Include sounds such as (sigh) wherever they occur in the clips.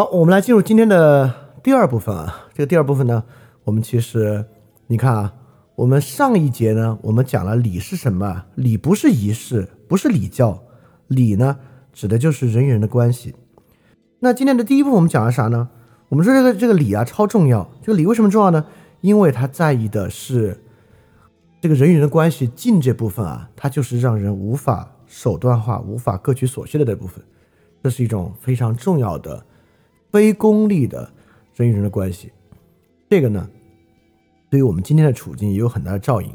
好，我们来进入今天的第二部分啊。这个第二部分呢，我们其实你看啊，我们上一节呢，我们讲了礼是什么？礼不是仪式，不是礼教，礼呢，指的就是人与人的关系。那今天的第一步，我们讲了啥呢？我们说这个这个礼啊，超重要。这个礼为什么重要呢？因为它在意的是这个人与人的关系。敬这部分啊，它就是让人无法手段化、无法各取所需的这部分。这是一种非常重要的非功利的人与人的关系。这个呢，对于我们今天的处境也有很大的照应。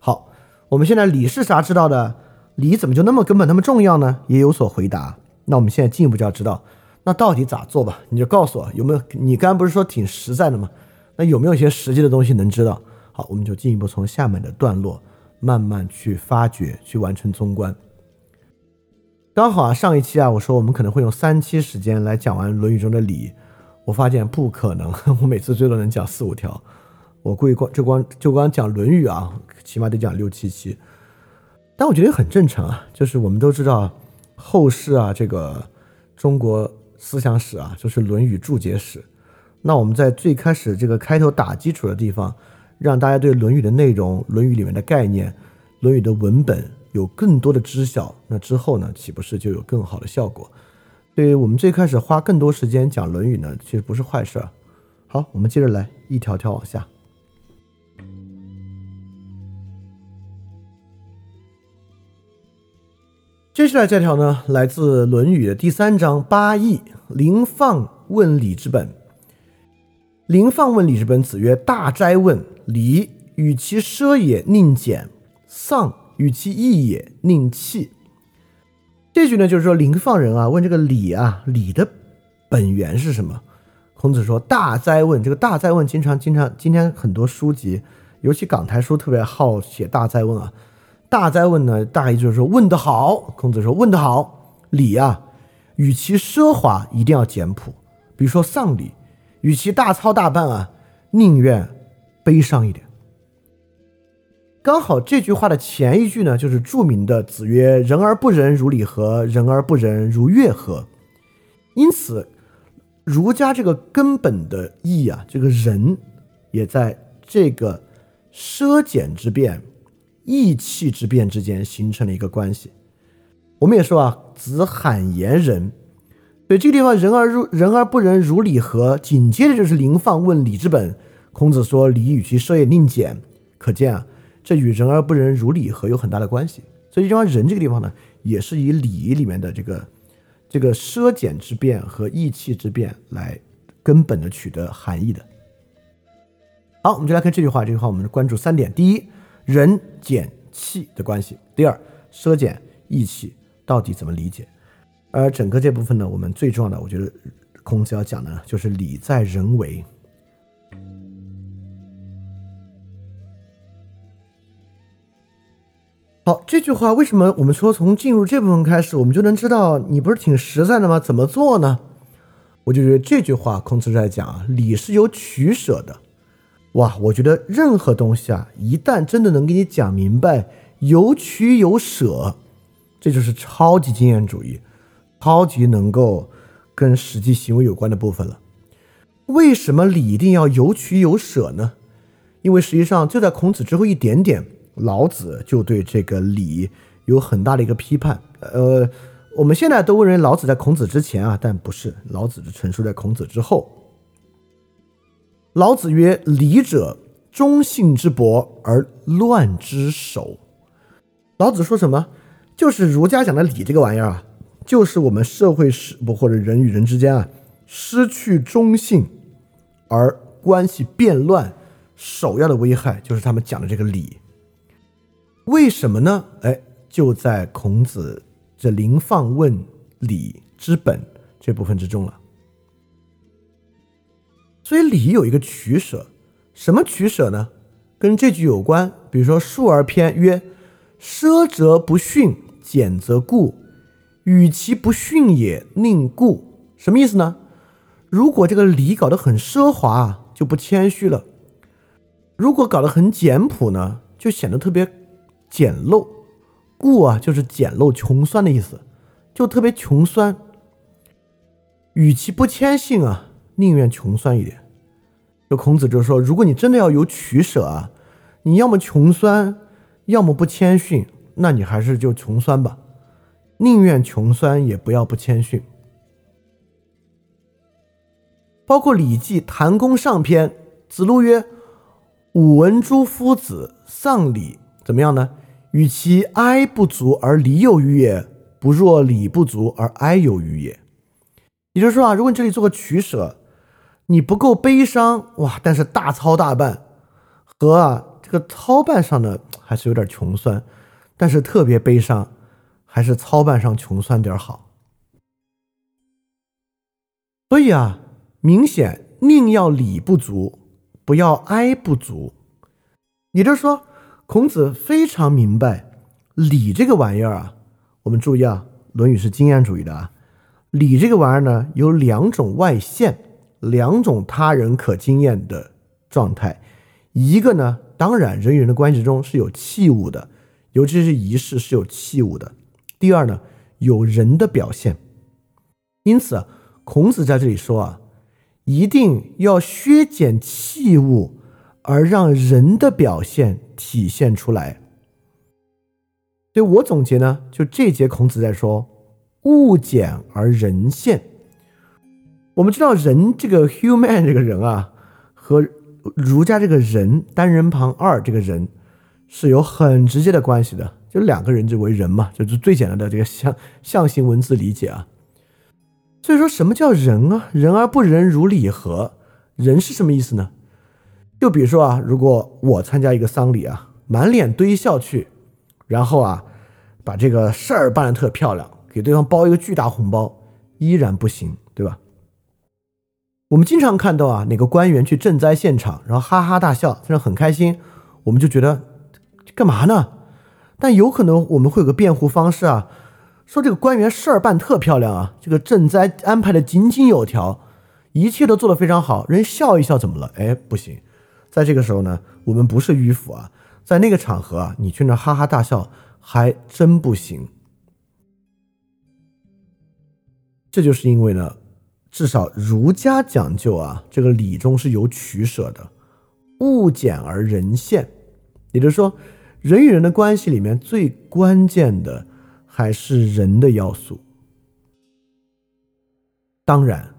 好，我们现在理是啥知道的？理怎么就那么根本、那么重要呢？也有所回答。那我们现在进一步就要知道。那到底咋做吧？你就告诉我有没有？你刚刚不是说挺实在的吗？那有没有一些实际的东西能知道？好，我们就进一步从下面的段落慢慢去发掘，去完成综观。刚好啊，上一期啊，我说我们可能会用三期时间来讲完《论语》中的礼，我发现不可能，(laughs) 我每次最多能讲四五条，我故意光就光就光讲《论语》啊，起码得讲六七期。但我觉得也很正常啊，就是我们都知道后世啊，这个中国。思想史啊，就是《论语》注解史。那我们在最开始这个开头打基础的地方，让大家对《论语》的内容、《论语》里面的概念、《论语》的文本有更多的知晓。那之后呢，岂不是就有更好的效果？对于我们最开始花更多时间讲《论语》呢，其实不是坏事儿。好，我们接着来一条条往下。接下来这条呢，来自《论语》的第三章八义。临放问礼之本。临放问礼之本，子曰：“大斋问礼，与其奢也，宁俭；丧，与其易也，宁弃。”这句呢，就是说临放人啊，问这个礼啊，礼的本源是什么？孔子说：“大斋问。”这个大斋问，经常经常，今天很多书籍，尤其港台书，特别好写大斋问啊。大哉问呢，大意就是说问得好。孔子说问得好，礼啊，与其奢华，一定要简朴。比如说丧礼，与其大操大办啊，宁愿悲伤一点。刚好这句话的前一句呢，就是著名的“子曰：人而不仁，如礼何？人而不仁，如乐何？”因此，儒家这个根本的义啊，这个仁，也在这个奢俭之变。义气之变之间形成了一个关系。我们也说啊，子罕言仁，对这个地方“人而如人而不仁，如礼何？”紧接着就是“临放问礼之本”。孔子说：“礼与其奢也，宁俭。”可见啊，这与“人而不仁，如礼何”有很大的关系。所以，这地方“仁”这个地方呢，也是以礼里面的这个这个奢俭之变和义气之变来根本的取得含义的。好，我们就来看这句话。这句话我们关注三点：第一。仁俭气的关系。第二，奢俭义气到底怎么理解？而整个这部分呢，我们最重要的，我觉得孔子要讲的，就是礼在人为。好，这句话为什么我们说从进入这部分开始，我们就能知道你不是挺实在的吗？怎么做呢？我就觉得这句话，孔子在讲啊，礼是有取舍的。哇，我觉得任何东西啊，一旦真的能给你讲明白，有取有舍，这就是超级经验主义，超级能够跟实际行为有关的部分了。为什么礼一定要有取有舍呢？因为实际上就在孔子之后一点点，老子就对这个礼有很大的一个批判。呃，我们现在都认为老子在孔子之前啊，但不是，老子的陈述在孔子之后。老子曰：“礼者，忠信之薄而乱之首。”老子说什么？就是儒家讲的礼这个玩意儿啊，就是我们社会是不或者人与人之间啊，失去忠信而关系变乱，首要的危害就是他们讲的这个礼。为什么呢？哎，就在孔子这“临放问礼之本”这部分之中了。所以礼有一个取舍，什么取舍呢？跟这句有关。比如说《述而篇》曰：“奢则不逊，俭则固。与其不逊也，宁固。”什么意思呢？如果这个礼搞得很奢华，就不谦虚了；如果搞得很简朴呢，就显得特别简陋。固啊，就是简陋、穷酸的意思，就特别穷酸。与其不谦逊啊，宁愿穷酸一点。就孔子就说，如果你真的要有取舍啊，你要么穷酸，要么不谦逊，那你还是就穷酸吧，宁愿穷酸也不要不谦逊。包括《礼记·谭公上篇》，子路曰：“吾闻诸夫子丧礼怎么样呢？与其哀不足而礼有余也，不若礼不足而哀有余也。”也就是说啊，如果你这里做个取舍，你不够悲伤哇，但是大操大办，和啊这个操办上呢还是有点穷酸，但是特别悲伤，还是操办上穷酸点好。所以啊。明显宁要礼不足，不要哀不足。也就是说，孔子非常明白礼这个玩意儿啊。我们注意啊，《论语》是经验主义的啊。礼这个玩意儿呢，有两种外现，两种他人可经验的状态。一个呢，当然人与人的关系中是有器物的，尤其是仪式是有器物的。第二呢，有人的表现。因此，孔子在这里说啊。一定要削减器物，而让人的表现体现出来。对我总结呢，就这节孔子在说物减而人现。我们知道人这个 human 这个人啊，和儒家这个人单人旁二这个人是有很直接的关系的，就两个人就为人嘛，就是最简单的这个象象形文字理解啊。所以说什么叫人啊？人而不仁，如礼何？人是什么意思呢？就比如说啊，如果我参加一个丧礼啊，满脸堆笑去，然后啊，把这个事儿办得特漂亮，给对方包一个巨大红包，依然不行，对吧？我们经常看到啊，哪个官员去赈灾现场，然后哈哈大笑，非常很开心，我们就觉得干嘛呢？但有可能我们会有个辩护方式啊。说这个官员事儿办特漂亮啊，这个赈灾安排的井井有条，一切都做得非常好，人笑一笑怎么了？哎，不行，在这个时候呢，我们不是迂腐啊，在那个场合啊，你去那哈哈大笑还真不行。这就是因为呢，至少儒家讲究啊，这个礼中是有取舍的，物简而人现，也就是说，人与人的关系里面最关键的。还是人的要素。当然，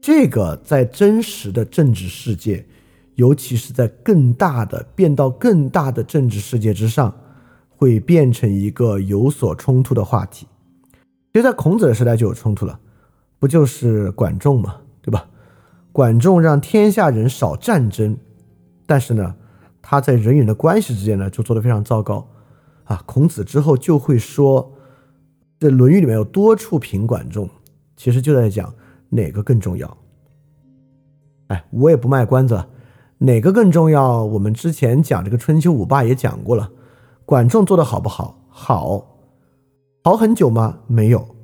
这个在真实的政治世界，尤其是在更大的变到更大的政治世界之上，会变成一个有所冲突的话题。其实，在孔子的时代就有冲突了，不就是管仲嘛，对吧？管仲让天下人少战争，但是呢，他在人与人的关系之间呢，就做得非常糟糕啊。孔子之后就会说。这《论语》里面有多处评管仲，其实就在讲哪个更重要。哎，我也不卖关子了，哪个更重要？我们之前讲这个春秋五霸也讲过了，管仲做的好不好？好，好很久吗？没有，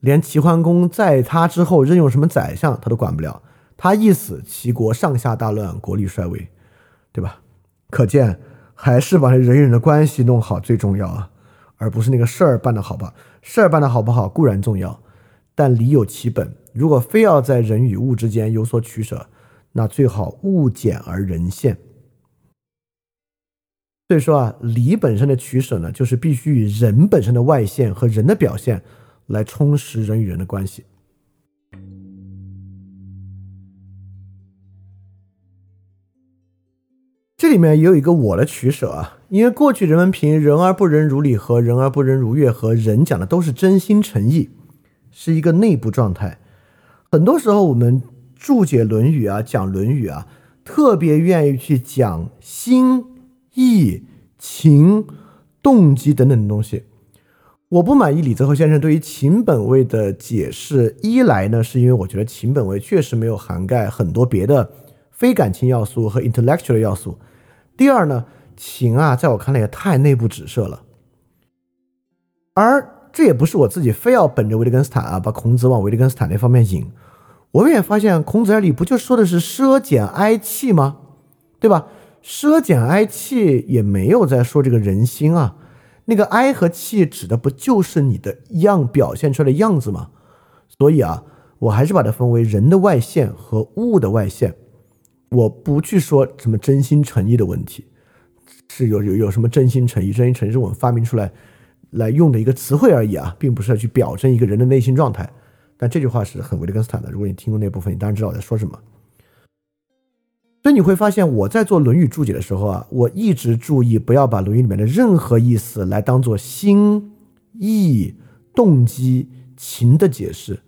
连齐桓公在他之后任用什么宰相，他都管不了。他一死，齐国上下大乱，国力衰微，对吧？可见还是把人与人的关系弄好最重要啊，而不是那个事儿办得好吧？事儿办得好不好固然重要，但礼有其本。如果非要在人与物之间有所取舍，那最好物简而人现。所以说啊，礼本身的取舍呢，就是必须以人本身的外现和人的表现来充实人与人的关系。这里面也有一个我的取舍啊。因为过去人们评“人而不仁，如礼何；人而不仁，如乐何”，人讲的都是真心诚意，是一个内部状态。很多时候，我们注解《论语》啊，讲《论语》啊，特别愿意去讲心意、情、动机等等的东西。我不满意李泽厚先生对于情本位的解释，一来呢，是因为我觉得情本位确实没有涵盖很多别的非感情要素和 intellectual 要素；第二呢。情啊，在我看来也太内部指涉了，而这也不是我自己非要本着维特根斯坦啊，把孔子往维特根斯坦那方面引。我们也发现，孔子这里不就说的是奢俭哀戚吗？对吧？奢俭哀戚也没有在说这个人心啊，那个哀和戚指的不就是你的样表现出来的样子吗？所以啊，我还是把它分为人的外现和物的外现。我不去说什么真心诚意的问题，是有有有什么真心诚意？真心诚意是我们发明出来来用的一个词汇而已啊，并不是要去表征一个人的内心状态。但这句话是很维特根斯坦的，如果你听过那部分，你当然知道我在说什么。所以你会发现，我在做《论语》注解的时候啊，我一直注意不要把《论语》里面的任何意思来当做心、意、动机、情的解释，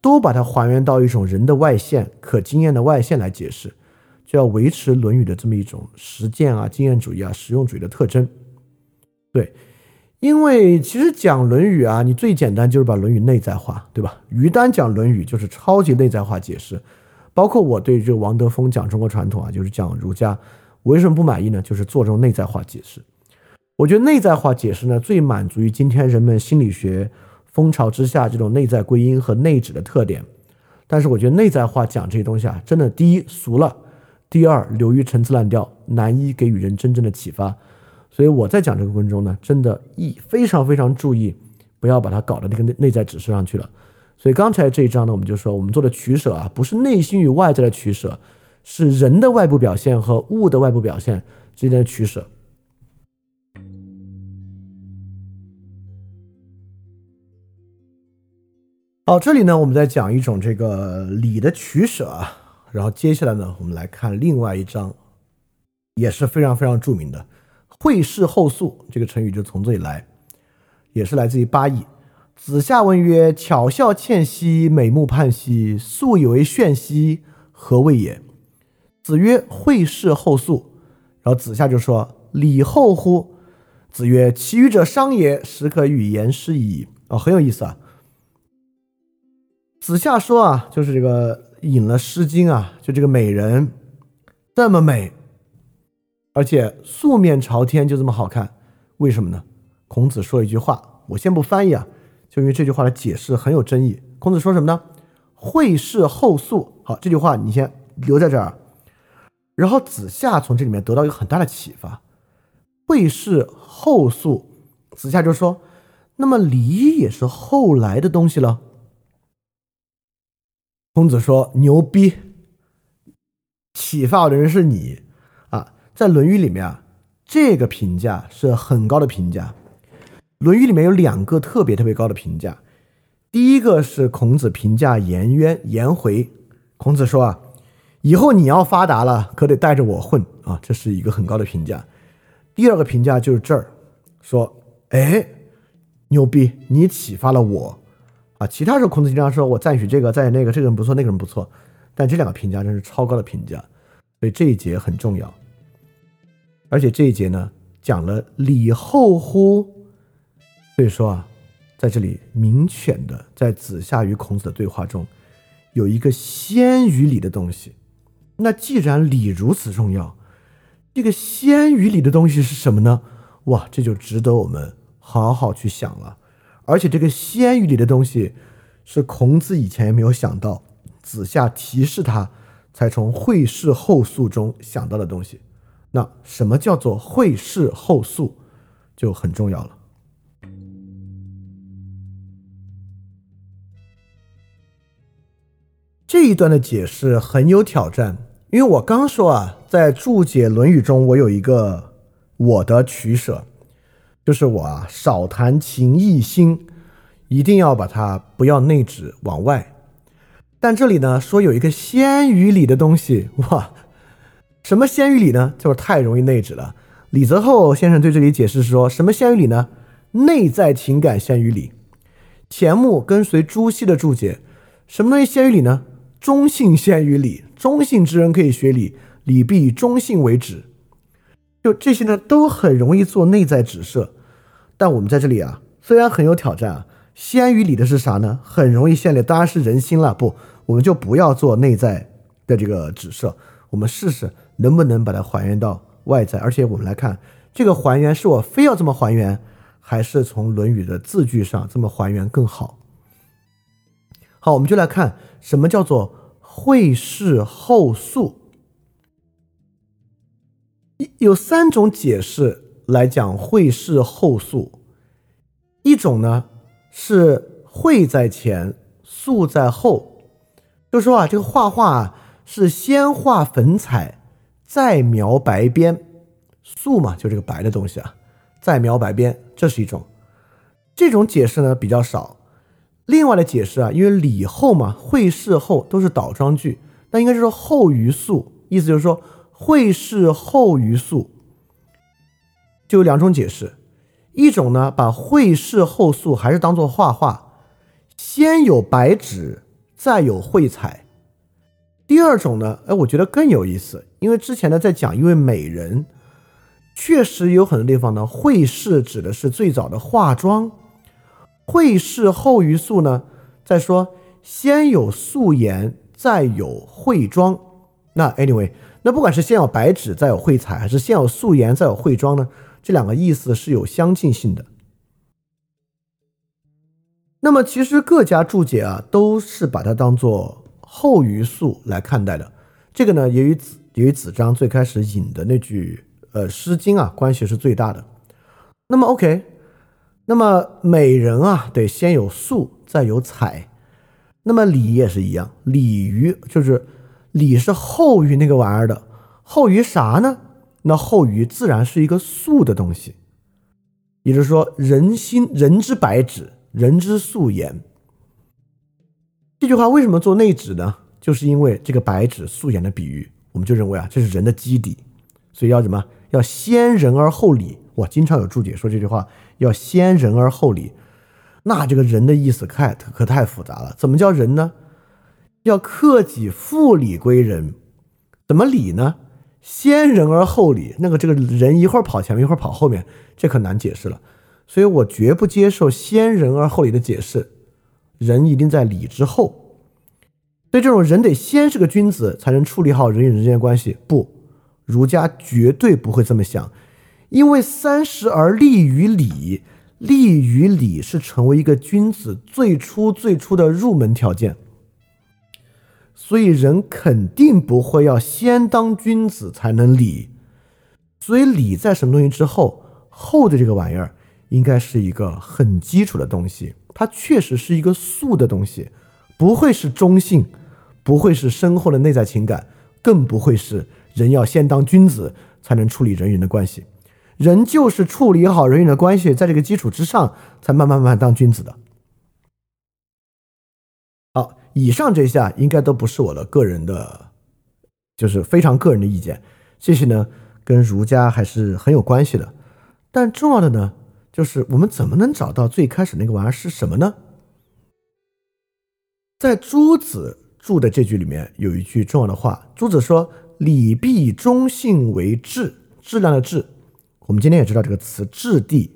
都把它还原到一种人的外现、可经验的外现来解释，就要维持《论语》的这么一种实践啊、经验主义啊、实用主义的特征。对，因为其实讲《论语》啊，你最简单就是把《论语》内在化，对吧？于丹讲《论语》就是超级内在化解释。包括我对这个王德峰讲中国传统啊，就是讲儒家，我为什么不满意呢？就是做这种内在化解释。我觉得内在化解释呢，最满足于今天人们心理学风潮之下这种内在归因和内指的特点。但是我觉得内在化讲这些东西啊，真的第一俗了，第二流于陈词滥调，难以给予人真正的启发。所以我在讲这个过程中呢，真的意非常非常注意，不要把它搞到那个内内在指示上去了。所以刚才这一章呢，我们就说我们做的取舍啊，不是内心与外在的取舍，是人的外部表现和物的外部表现之间的取舍。好，这里呢，我们在讲一种这个理的取舍啊，然后接下来呢，我们来看另外一章，也是非常非常著名的“会事后素”这个成语就从这里来，也是来自于八义。子夏问曰：“巧笑倩兮，美目盼兮，素以为炫兮，何谓也？”子曰：“会事后素。”然后子夏就说：“礼后乎？”子曰：“其余者商也，时可与言师矣。”哦，很有意思啊。子夏说啊，就是这个引了《诗经》啊，就这个美人这么美，而且素面朝天，就这么好看，为什么呢？孔子说一句话，我先不翻译啊。就因为这句话的解释很有争议，孔子说什么呢？会事后素。好，这句话你先留在这儿。然后子夏从这里面得到一个很大的启发。会事后素，子夏就说：“那么礼也是后来的东西了。”孔子说：“牛逼！启发我的人是你！在《论语》里面啊，这个评价是很高的评价。”《论语》里面有两个特别特别高的评价，第一个是孔子评价颜渊颜回，孔子说啊，以后你要发达了，可得带着我混啊，这是一个很高的评价。第二个评价就是这儿说，哎，牛逼，你启发了我啊。其他时候孔子经常说我赞许这个赞许那个，这个人不错，那个人不错，但这两个评价真是超高的评价，所以这一节很重要。而且这一节呢，讲了礼后乎。所以说啊，在这里明显的在子夏与孔子的对话中，有一个先于礼的东西。那既然礼如此重要，这个先于礼的东西是什么呢？哇，这就值得我们好好去想了。而且这个先于礼的东西，是孔子以前也没有想到，子夏提示他，才从会事后素中想到的东西。那什么叫做会事后素，就很重要了。这一段的解释很有挑战，因为我刚说啊，在注解《论语》中，我有一个我的取舍，就是我啊少谈情义心，一定要把它不要内指往外。但这里呢说有一个先于礼的东西，哇，什么先于礼呢？就是太容易内指了。李泽厚先生对这里解释说什么先于礼呢？内在情感先于礼。钱穆跟随朱熹的注解，什么东西先于礼呢？中性先于礼，中性之人可以学礼，礼必以中性为止。就这些呢，都很容易做内在指涉。但我们在这里啊，虽然很有挑战啊，先于礼的是啥呢？很容易先礼，当然是人心了。不，我们就不要做内在的这个指涉，我们试试能不能把它还原到外在。而且我们来看，这个还原是我非要这么还原，还是从《论语》的字句上这么还原更好？好，我们就来看。什么叫做会事后素？有三种解释来讲会事后素。一种呢是会在前，素在后，就说啊，这个画画是先画粉彩，再描白边，素嘛，就这个白的东西啊，再描白边，这是一种。这种解释呢比较少。另外的解释啊，因为礼后嘛，会试后都是倒装句，那应该是说后于素，意思就是说会试后于素，就有两种解释。一种呢，把会试后素还是当做画画，先有白纸，再有绘彩。第二种呢，哎，我觉得更有意思，因为之前呢在讲一位美人，确实有很多地方呢，会试指的是最早的化妆。绘事后于素呢？再说，先有素颜，再有会妆。那 anyway，那不管是先有白纸，再有绘彩，还是先有素颜，再有绘妆呢？这两个意思是有相近性的。那么其实各家注解啊，都是把它当做后于素来看待的。这个呢，也与子也与子张最开始引的那句呃《诗经》啊关系是最大的。那么 OK。那么美人啊，得先有素，再有彩。那么礼也是一样，礼于就是礼是后于那个玩意儿的，后于啥呢？那后于自然是一个素的东西。也就是说，人心人之白纸，人之素颜。这句话为什么做内指呢？就是因为这个白纸素颜的比喻，我们就认为啊，这是人的基底，所以要什么？要先人而后礼。哇，经常有注解说这句话。要先人而后礼，那这个人的意思太可太复杂了。怎么叫人呢？要克己复礼归人，怎么礼呢？先人而后礼，那个这个人一会儿跑前面，一会儿跑后面，这可难解释了。所以我绝不接受先人而后礼的解释。人一定在礼之后，对这种人得先是个君子，才能处理好人与人之间的关系。不，儒家绝对不会这么想。因为三十而立于礼，立于礼是成为一个君子最初最初的入门条件，所以人肯定不会要先当君子才能礼，所以礼在什么东西之后，后的这个玩意儿应该是一个很基础的东西，它确实是一个素的东西，不会是中性，不会是深厚的内在情感，更不会是人要先当君子才能处理人与人的关系。人就是处理好人与人的关系，在这个基础之上，才慢慢慢慢当君子的。好，以上这些，应该都不是我的个人的，就是非常个人的意见。这些呢，跟儒家还是很有关系的。但重要的呢，就是我们怎么能找到最开始那个玩意儿是什么呢？在朱子注的这句里面有一句重要的话，朱子说：“礼必忠信为质，质量的质。”我们今天也知道这个词“质地”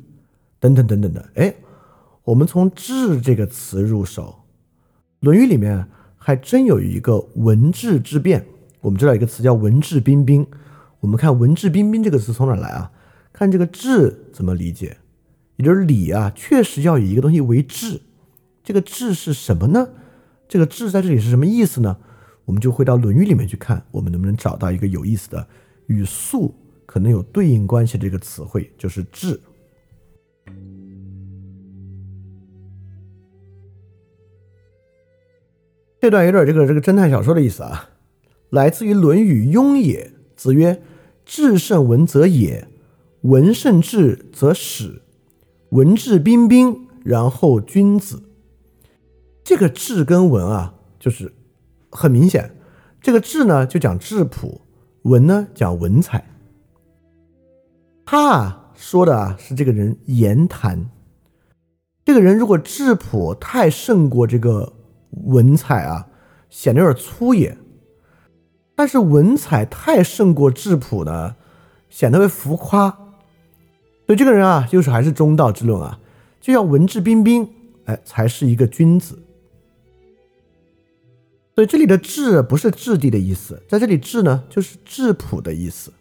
等等等等的，哎，我们从“质”这个词入手，《论语》里面还真有一个文质之辩。我们知道一个词叫“文质彬彬”，我们看“文质彬彬”这个词从哪来啊？看这个“质”怎么理解？也就是礼啊，确实要以一个东西为质。这个“质”是什么呢？这个“质”在这里是什么意思呢？我们就回到《论语》里面去看，我们能不能找到一个有意思的与“素”。可能有对应关系的这个词汇就是“治”。这段有点这个这个侦探小说的意思啊，来自于《论语·雍也》。子曰：“智胜文则也，文胜智则始。文质彬彬，然后君子。”这个“质”跟“文”啊，就是很明显。这个“质”呢，就讲质朴；“文”呢，讲文采。他啊说的啊是这个人言谈，这个人如果质朴太胜过这个文采啊，显得有点粗野；但是文采太胜过质朴呢，显得会浮夸。所以这个人啊，就是还是中道之论啊，就要文质彬彬，哎，才是一个君子。所以这里的质不是质地的意思，在这里质呢就是质朴的意思。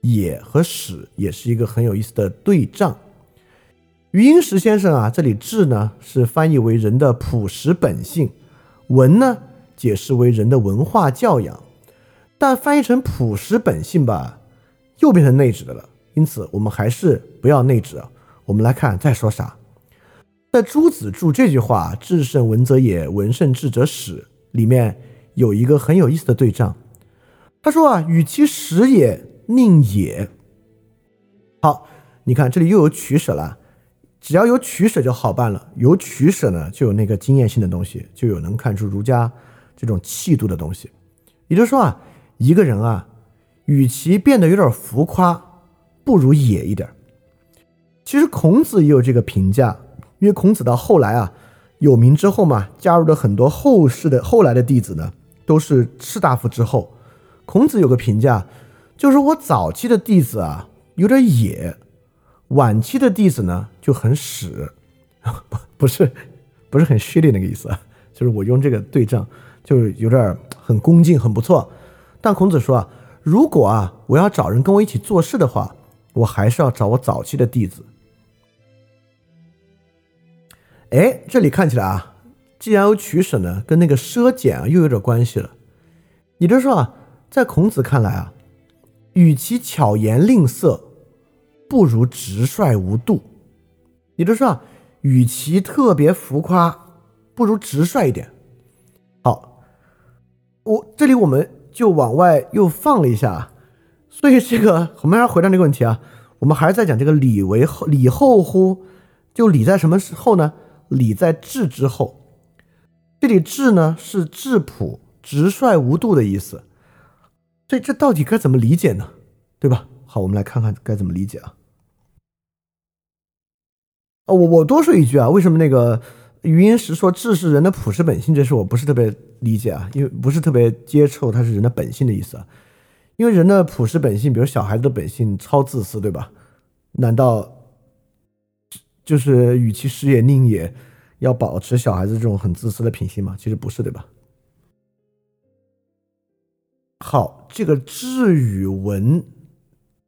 也和史也是一个很有意思的对仗。余英时先生啊，这里质呢是翻译为人的朴实本性，文呢解释为人的文化教养，但翻译成朴实本性吧，又变成内指的了。因此，我们还是不要内指。我们来看再说啥。在朱子注这句话“智胜文则也，文胜智则始”里面，有一个很有意思的对仗。他说啊，与其食也，宁也。好，你看这里又有取舍了。只要有取舍就好办了。有取舍呢，就有那个经验性的东西，就有能看出儒家这种气度的东西。也就是说啊，一个人啊，与其变得有点浮夸，不如野一点。其实孔子也有这个评价，因为孔子到后来啊有名之后嘛，加入了很多后世的后来的弟子呢，都是士大夫之后。孔子有个评价，就是我早期的弟子啊有点野，晚期的弟子呢就很屎，不 (laughs) 不是不是很虚的那个意思，就是我用这个对仗，就是有点很恭敬，很不错。但孔子说啊，如果啊我要找人跟我一起做事的话，我还是要找我早期的弟子。哎，这里看起来啊，既然有取舍呢，跟那个奢俭啊又有点关系了。也就是说啊，在孔子看来啊，与其巧言令色，不如直率无度。也就是说啊，与其特别浮夸，不如直率一点。好，我这里我们就往外又放了一下啊，所以这个我们还是回到这个问题啊，我们还是在讲这个礼为后，礼后乎？就礼在什么时候呢？礼在质之后，这里质呢是质朴、直率、无度的意思，所以这到底该怎么理解呢？对吧？好，我们来看看该怎么理解啊。哦，我我多说一句啊，为什么那个余英时说质是人的朴实本性，这事我不是特别理解啊，因为不是特别接受它是人的本性的意思啊。因为人的朴实本性，比如小孩子的本性超自私，对吧？难道？就是与其食也宁也，要保持小孩子这种很自私的品性吗？其实不是，对吧？好，这个智与文，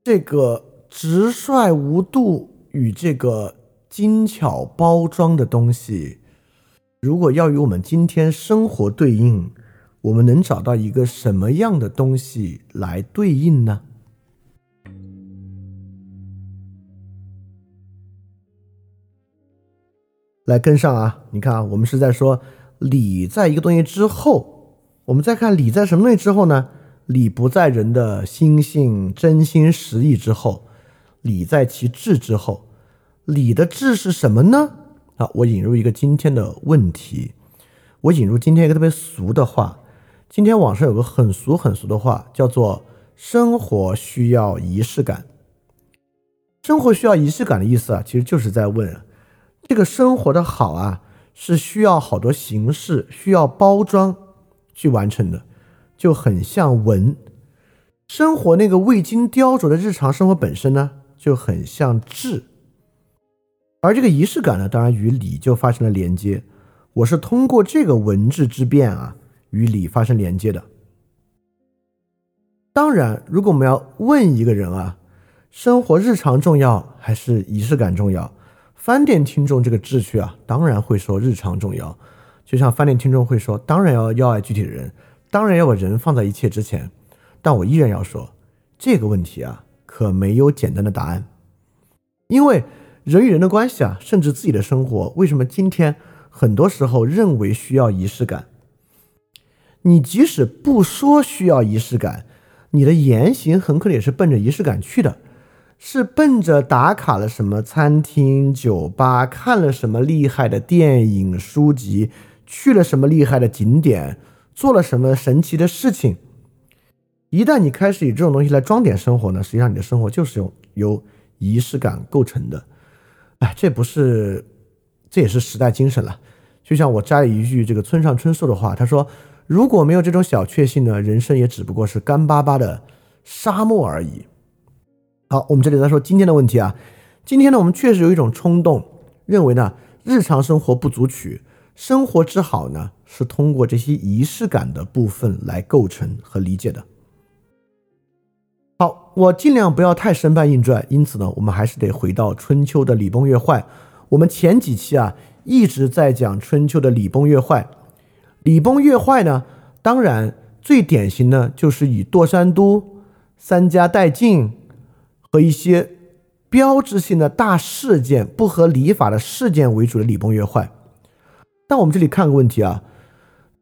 这个直率无度与这个精巧包装的东西，如果要与我们今天生活对应，我们能找到一个什么样的东西来对应呢？来跟上啊！你看啊，我们是在说礼在一个东西之后，我们再看礼在什么东西之后呢？礼不在人的心性、真心实意之后，礼在其智之后。礼的智是什么呢？啊，我引入一个今天的问题，我引入今天一个特别俗的话。今天网上有个很俗很俗的话，叫做“生活需要仪式感”。生活需要仪式感的意思啊，其实就是在问。这个生活的好啊，是需要好多形式，需要包装去完成的，就很像文。生活那个未经雕琢的日常生活本身呢，就很像质。而这个仪式感呢，当然与礼就发生了连接。我是通过这个文质之变啊，与礼发生连接的。当然，如果我们要问一个人啊，生活日常重要还是仪式感重要？饭店听众这个志趣啊，当然会说日常重要，就像饭店听众会说，当然要要爱具体的人，当然要把人放在一切之前。但我依然要说，这个问题啊，可没有简单的答案，因为人与人的关系啊，甚至自己的生活，为什么今天很多时候认为需要仪式感？你即使不说需要仪式感，你的言行很可能也是奔着仪式感去的。是奔着打卡了什么餐厅、酒吧，看了什么厉害的电影、书籍，去了什么厉害的景点，做了什么神奇的事情。一旦你开始以这种东西来装点生活呢，实际上你的生活就是由由仪式感构成的。哎，这不是，这也是时代精神了。就像我摘了一句这个村上春树的话，他说：“如果没有这种小确幸呢，人生也只不过是干巴巴的沙漠而已。”好，我们这里再说今天的问题啊。今天呢，我们确实有一种冲动，认为呢，日常生活不足取，生活之好呢，是通过这些仪式感的部分来构成和理解的。好，我尽量不要太生搬硬拽，因此呢，我们还是得回到春秋的礼崩乐坏。我们前几期啊一直在讲春秋的礼崩乐坏，礼崩乐坏呢，当然最典型的就是以堕山都、三家殆尽。和一些标志性的大事件、不合礼法的事件为主的礼崩乐坏。但我们这里看个问题啊，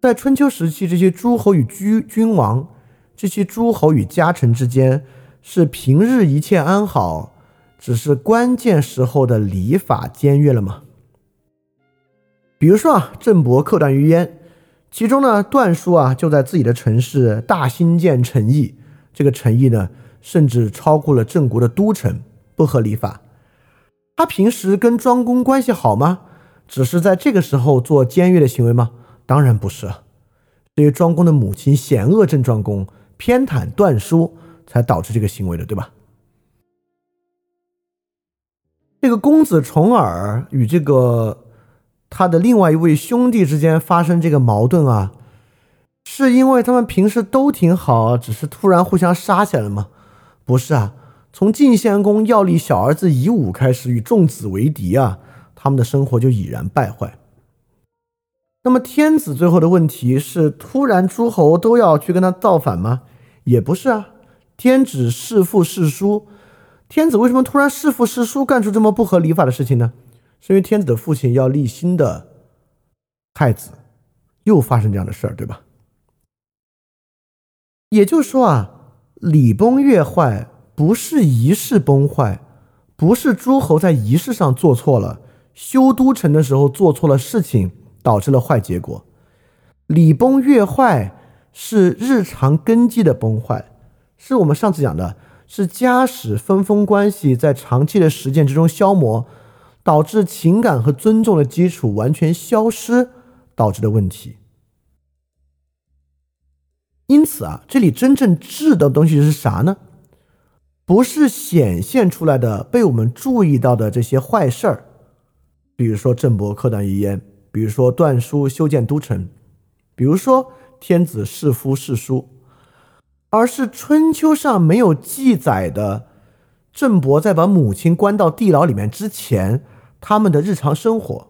在春秋时期，这些诸侯与君君王，这些诸侯与家臣之间，是平日一切安好，只是关键时候的礼法僭越了吗？比如说啊，郑伯克段于鄢，其中呢，段叔啊就在自己的城市大兴建城邑，这个城邑呢，甚至超过了郑国的都城，不合礼法。他平时跟庄公关系好吗？只是在这个时候做僭越的行为吗？当然不是。对于庄公的母亲险恶郑庄公，偏袒段叔，才导致这个行为的，对吧？这个公子重耳与这个他的另外一位兄弟之间发生这个矛盾啊，是因为他们平时都挺好，只是突然互相杀起来了吗？不是啊。从晋献公要立小儿子夷吾开始，与仲子为敌啊，他们的生活就已然败坏。那么天子最后的问题是，突然诸侯都要去跟他造反吗？也不是啊。天子弑父弑叔，天子为什么突然弑父弑叔，干出这么不合礼法的事情呢？是因为天子的父亲要立新的太子，又发生这样的事儿，对吧？也就是说啊，礼崩乐坏。不是仪式崩坏，不是诸侯在仪式上做错了，修都城的时候做错了事情，导致了坏结果。礼崩乐坏是日常根基的崩坏，是我们上次讲的，是家史分封关系在长期的实践之中消磨，导致情感和尊重的基础完全消失导致的问题。因此啊，这里真正治的东西是啥呢？不是显现出来的被我们注意到的这些坏事儿，比如说郑伯克段于鄢，比如说段叔修建都城，比如说天子弑夫弑叔，而是春秋上没有记载的郑伯在把母亲关到地牢里面之前，他们的日常生活，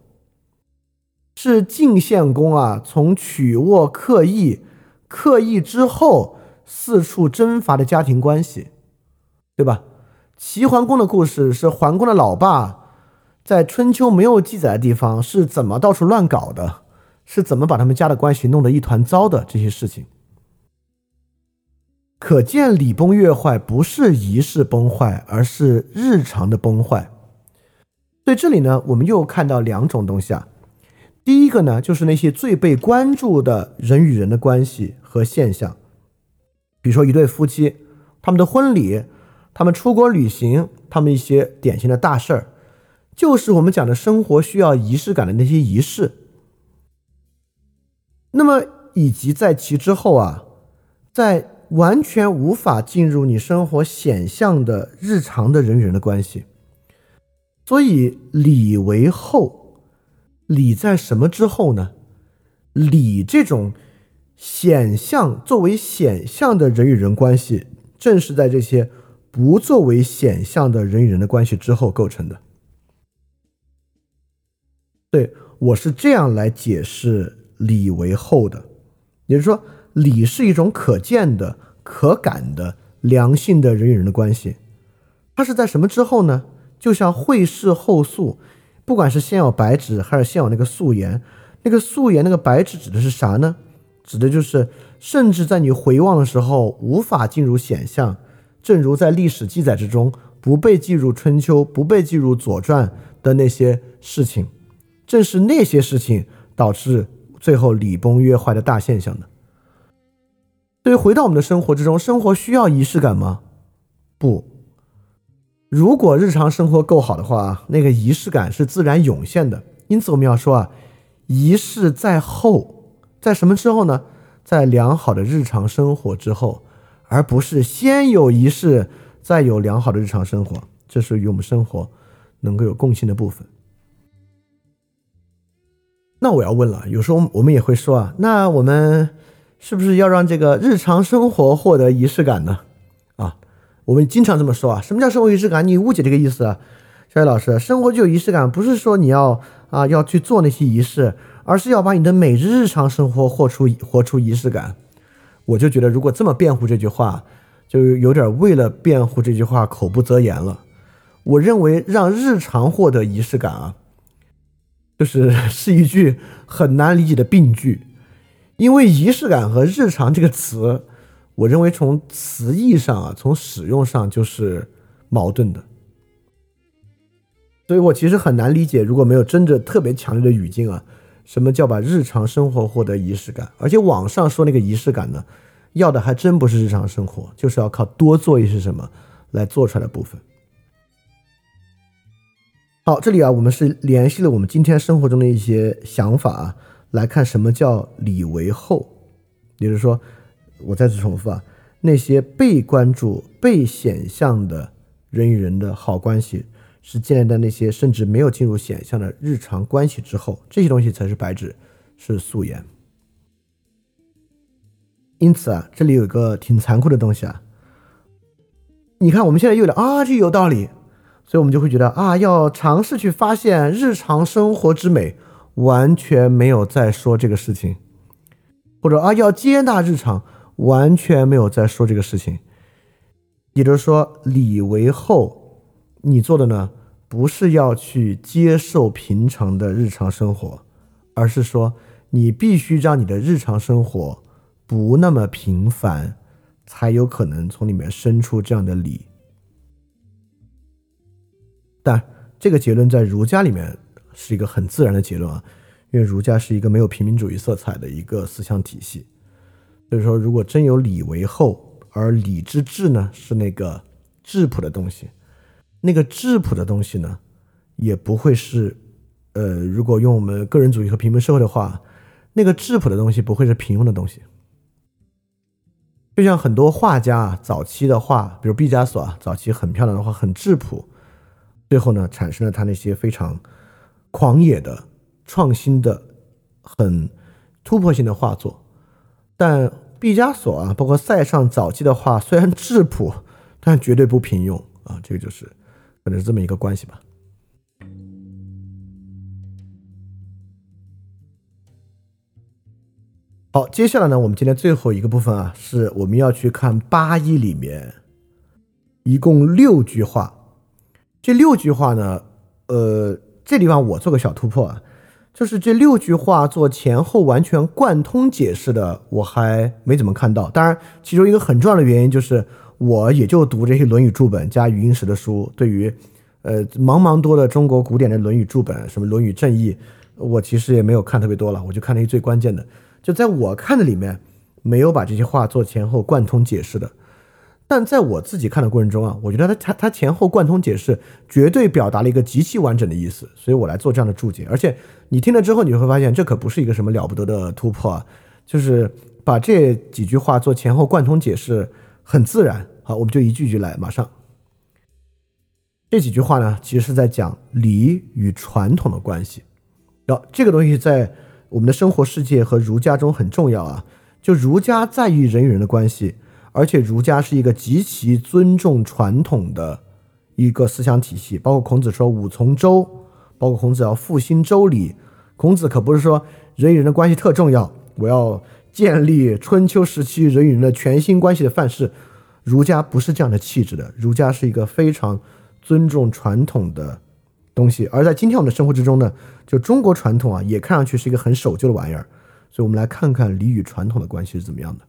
是晋献公啊从曲沃克邑，克邑之后四处征伐的家庭关系。对吧？齐桓公的故事是桓公的老爸在春秋没有记载的地方是怎么到处乱搞的，是怎么把他们家的关系弄得一团糟的这些事情。可见礼崩乐坏不是仪式崩坏，而是日常的崩坏。所以这里呢，我们又看到两种东西啊。第一个呢，就是那些最被关注的人与人的关系和现象，比如说一对夫妻，他们的婚礼。他们出国旅行，他们一些典型的大事儿，就是我们讲的生活需要仪式感的那些仪式。那么，以及在其之后啊，在完全无法进入你生活显象的日常的人与人的关系，所以礼为后。礼在什么之后呢？礼这种显象作为显象的人与人关系，正是在这些。不作为显象的人与人的关系之后构成的，对我是这样来解释礼为后的，也就是说，礼是一种可见的、可感的良性的人与人的关系，它是在什么之后呢？就像会事后素，不管是先有白纸还是先有那个素颜，那个素颜那个白纸指的是啥呢？指的就是甚至在你回望的时候无法进入显象。正如在历史记载之中不被记入《春秋》、不被记入《左传》的那些事情，正是那些事情导致最后礼崩乐坏的大现象的。所以回到我们的生活之中，生活需要仪式感吗？不。如果日常生活够好的话，那个仪式感是自然涌现的。因此我们要说啊，仪式在后，在什么之后呢？在良好的日常生活之后。而不是先有仪式，再有良好的日常生活，这是与我们生活能够有共性的部分。那我要问了，有时候我们也会说啊，那我们是不是要让这个日常生活获得仪式感呢？啊，我们经常这么说啊，什么叫生活仪式感？你误解这个意思啊，小雨老师，生活就有仪式感，不是说你要啊要去做那些仪式，而是要把你的每日日常生活活出活出仪式感。我就觉得，如果这么辩护这句话，就有点为了辩护这句话口不择言了。我认为让日常获得仪式感啊，就是 (laughs) 是一句很难理解的病句。因为仪式感和日常这个词，我认为从词义上啊，从使用上就是矛盾的。所以我其实很难理解，如果没有真的特别强烈的语境啊，什么叫把日常生活获得仪式感？而且网上说那个仪式感呢，要的还真不是日常生活，就是要靠多做一些什么来做出来的部分。好，这里啊，我们是联系了我们今天生活中的一些想法啊，来看什么叫礼为后。也就是说，我再次重复啊，那些被关注、被显象的人与人的好关系。是建立在那些甚至没有进入显象的日常关系之后，这些东西才是白纸，是素颜。因此啊，这里有一个挺残酷的东西啊。你看，我们现在又聊啊，这有道理，所以我们就会觉得啊，要尝试去发现日常生活之美，完全没有在说这个事情，或者啊，要接纳日常，完全没有在说这个事情。也就是说，礼为后。你做的呢，不是要去接受平常的日常生活，而是说你必须让你的日常生活不那么平凡，才有可能从里面生出这样的理。但这个结论在儒家里面是一个很自然的结论啊，因为儒家是一个没有平民主义色彩的一个思想体系。所以说，如果真有礼为后，而礼之至呢，是那个质朴的东西。那个质朴的东西呢，也不会是，呃，如果用我们个人主义和平民社会的话，那个质朴的东西不会是平庸的东西。就像很多画家啊，早期的画，比如毕加索啊，早期很漂亮的画，很质朴，最后呢，产生了他那些非常狂野的、创新的、很突破性的画作。但毕加索啊，包括塞尚早期的画，虽然质朴，(laughs) 但绝对不平庸啊，这个就是。可能是这么一个关系吧。好，接下来呢，我们今天最后一个部分啊，是我们要去看八一里面一共六句话。这六句话呢，呃，这地方我做个小突破啊，就是这六句话做前后完全贯通解释的，我还没怎么看到。当然，其中一个很重要的原因就是。我也就读这些《论语》注本加语音史的书，对于，呃，茫茫多的中国古典的《论语》注本，什么《论语正义》，我其实也没有看特别多了，我就看那些最关键的。就在我看的里面，没有把这些话做前后贯通解释的。但在我自己看的过程中啊，我觉得他他他前后贯通解释，绝对表达了一个极其完整的意思，所以我来做这样的注解。而且你听了之后，你会发现这可不是一个什么了不得的突破啊，就是把这几句话做前后贯通解释。很自然，好，我们就一句一句来。马上，这几句话呢，其实是在讲礼与传统的关系。要这个东西在我们的生活世界和儒家中很重要啊。就儒家在意人与人的关系，而且儒家是一个极其尊重传统的一个思想体系。包括孔子说“五从周”，包括孔子要复兴周礼。孔子可不是说人与人的关系特重要，我要。建立春秋时期人与人的全新关系的范式，儒家不是这样的气质的。儒家是一个非常尊重传统的东西，而在今天我们的生活之中呢，就中国传统啊，也看上去是一个很守旧的玩意儿。所以，我们来看看礼与传统的关系是怎么样的。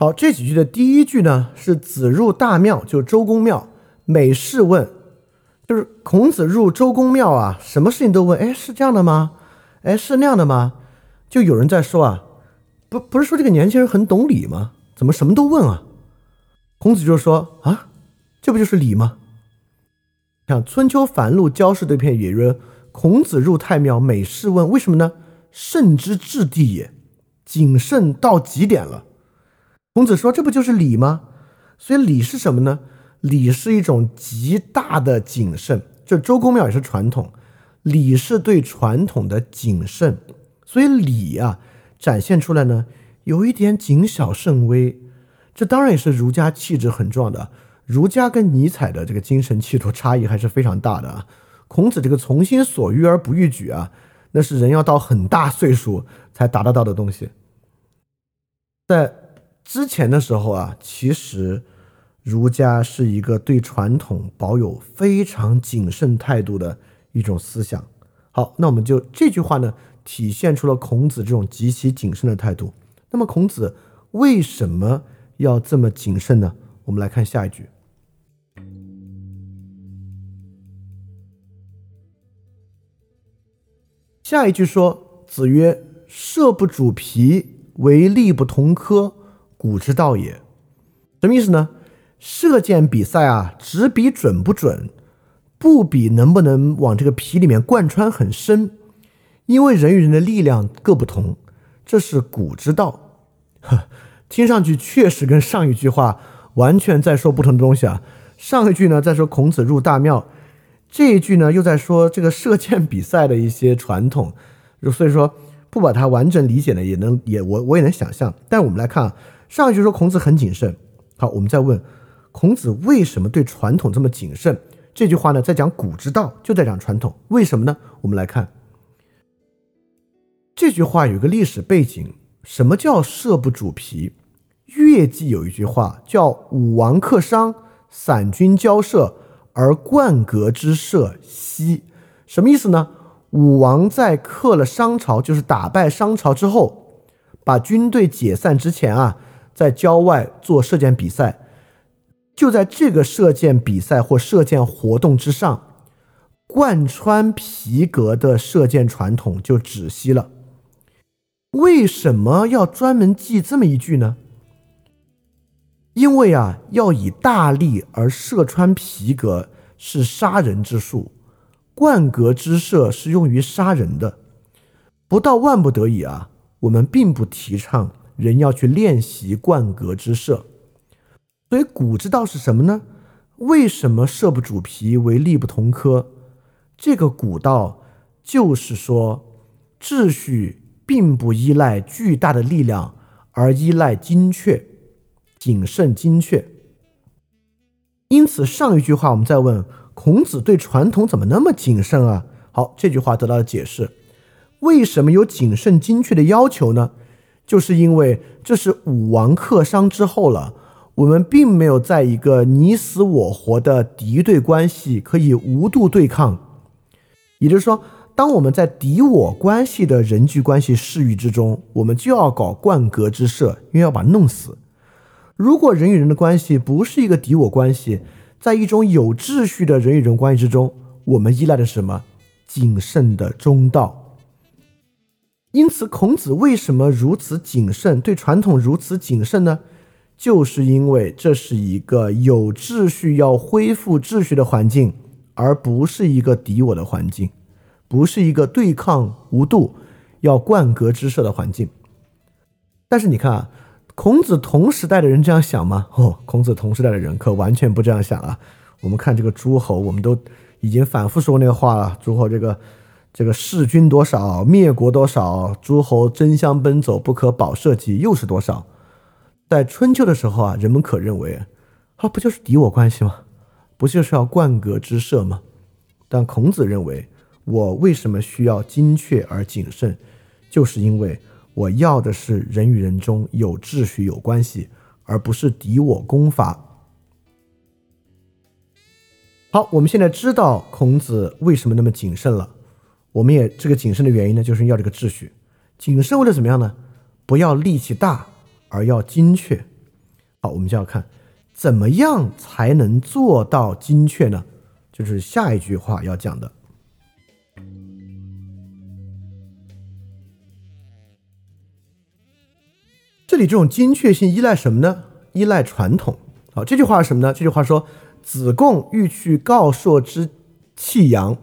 好，这几句的第一句呢，是子入大庙，就周公庙，每事问。就是孔子入周公庙啊，什么事情都问。哎，是这样的吗？哎，是那样的吗？就有人在说啊，不，不是说这个年轻人很懂礼吗？怎么什么都问啊？孔子就说啊，这不就是礼吗？像《春秋繁露·交氏对篇》也曰：“孔子入太庙，每事问。为什么呢？慎之至地也，谨慎到极点了。”孔子说：“这不就是礼吗？”所以礼是什么呢？礼是一种极大的谨慎，这周公庙也是传统，礼是对传统的谨慎，所以礼啊展现出来呢，有一点谨小慎微，这当然也是儒家气质很重要的。儒家跟尼采的这个精神气度差异还是非常大的啊。孔子这个从心所欲而不逾矩啊，那是人要到很大岁数才达得到的东西。在之前的时候啊，其实。儒家是一个对传统保有非常谨慎态度的一种思想。好，那我们就这句话呢，体现出了孔子这种极其谨慎的态度。那么孔子为什么要这么谨慎呢？我们来看下一句。下一句说：“子曰，射不主皮，为力不同科，古之道也。”什么意思呢？射箭比赛啊，只比准不准，不比能不能往这个皮里面贯穿很深，因为人与人的力量各不同，这是古之道。呵，听上去确实跟上一句话完全在说不同的东西啊。上一句呢在说孔子入大庙，这一句呢又在说这个射箭比赛的一些传统，所以说不把它完整理解呢，也能也我我也能想象。但我们来看啊，上一句说孔子很谨慎。好，我们再问孔子为什么对传统这么谨慎？这句话呢，在讲古之道，就在讲传统。为什么呢？我们来看这句话有个历史背景。什么叫射不主皮？乐记有一句话叫“武王克商，散军交涉，而冠革之射息”。什么意思呢？武王在克了商朝，就是打败商朝之后，把军队解散之前啊。在郊外做射箭比赛，就在这个射箭比赛或射箭活动之上，贯穿皮革的射箭传统就止息了。为什么要专门记这么一句呢？因为啊，要以大力而射穿皮革是杀人之术，贯革之射是用于杀人的。不到万不得已啊，我们并不提倡。人要去练习贯格之射，所以古之道是什么呢？为什么射不主皮，为力不同科？这个古道就是说，秩序并不依赖巨大的力量，而依赖精确、谨慎、精确。因此，上一句话我们再问孔子对传统怎么那么谨慎啊？好，这句话得到了解释：为什么有谨慎、精确的要求呢？就是因为这是武王克商之后了，我们并没有在一个你死我活的敌对关系可以无度对抗，也就是说，当我们在敌我关系的人际关系视域之中，我们就要搞冠格之设，因为要把弄死。如果人与人的关系不是一个敌我关系，在一种有秩序的人与人关系之中，我们依赖的是什么？谨慎的中道。因此，孔子为什么如此谨慎，对传统如此谨慎呢？就是因为这是一个有秩序、要恢复秩序的环境，而不是一个敌我的环境，不是一个对抗无度、要冠革之设的环境。但是你看啊，孔子同时代的人这样想吗？哦，孔子同时代的人可完全不这样想啊！我们看这个诸侯，我们都已经反复说那个话了，诸侯这个。这个弑君多少，灭国多少，诸侯争相奔走，不可保社稷，又是多少？在春秋的时候啊，人们可认为，啊，不就是敌我关系吗？不就是要冠革之社吗？但孔子认为，我为什么需要精确而谨慎？就是因为我要的是人与人中有秩序、有关系，而不是敌我攻伐。好，我们现在知道孔子为什么那么谨慎了。我们也这个谨慎的原因呢，就是要这个秩序。谨慎为了怎么样呢？不要力气大，而要精确。好，我们就要看怎么样才能做到精确呢？就是下一句话要讲的。这里这种精确性依赖什么呢？依赖传统。好，这句话是什么呢？这句话说：“子贡欲去告朔之弃阳。”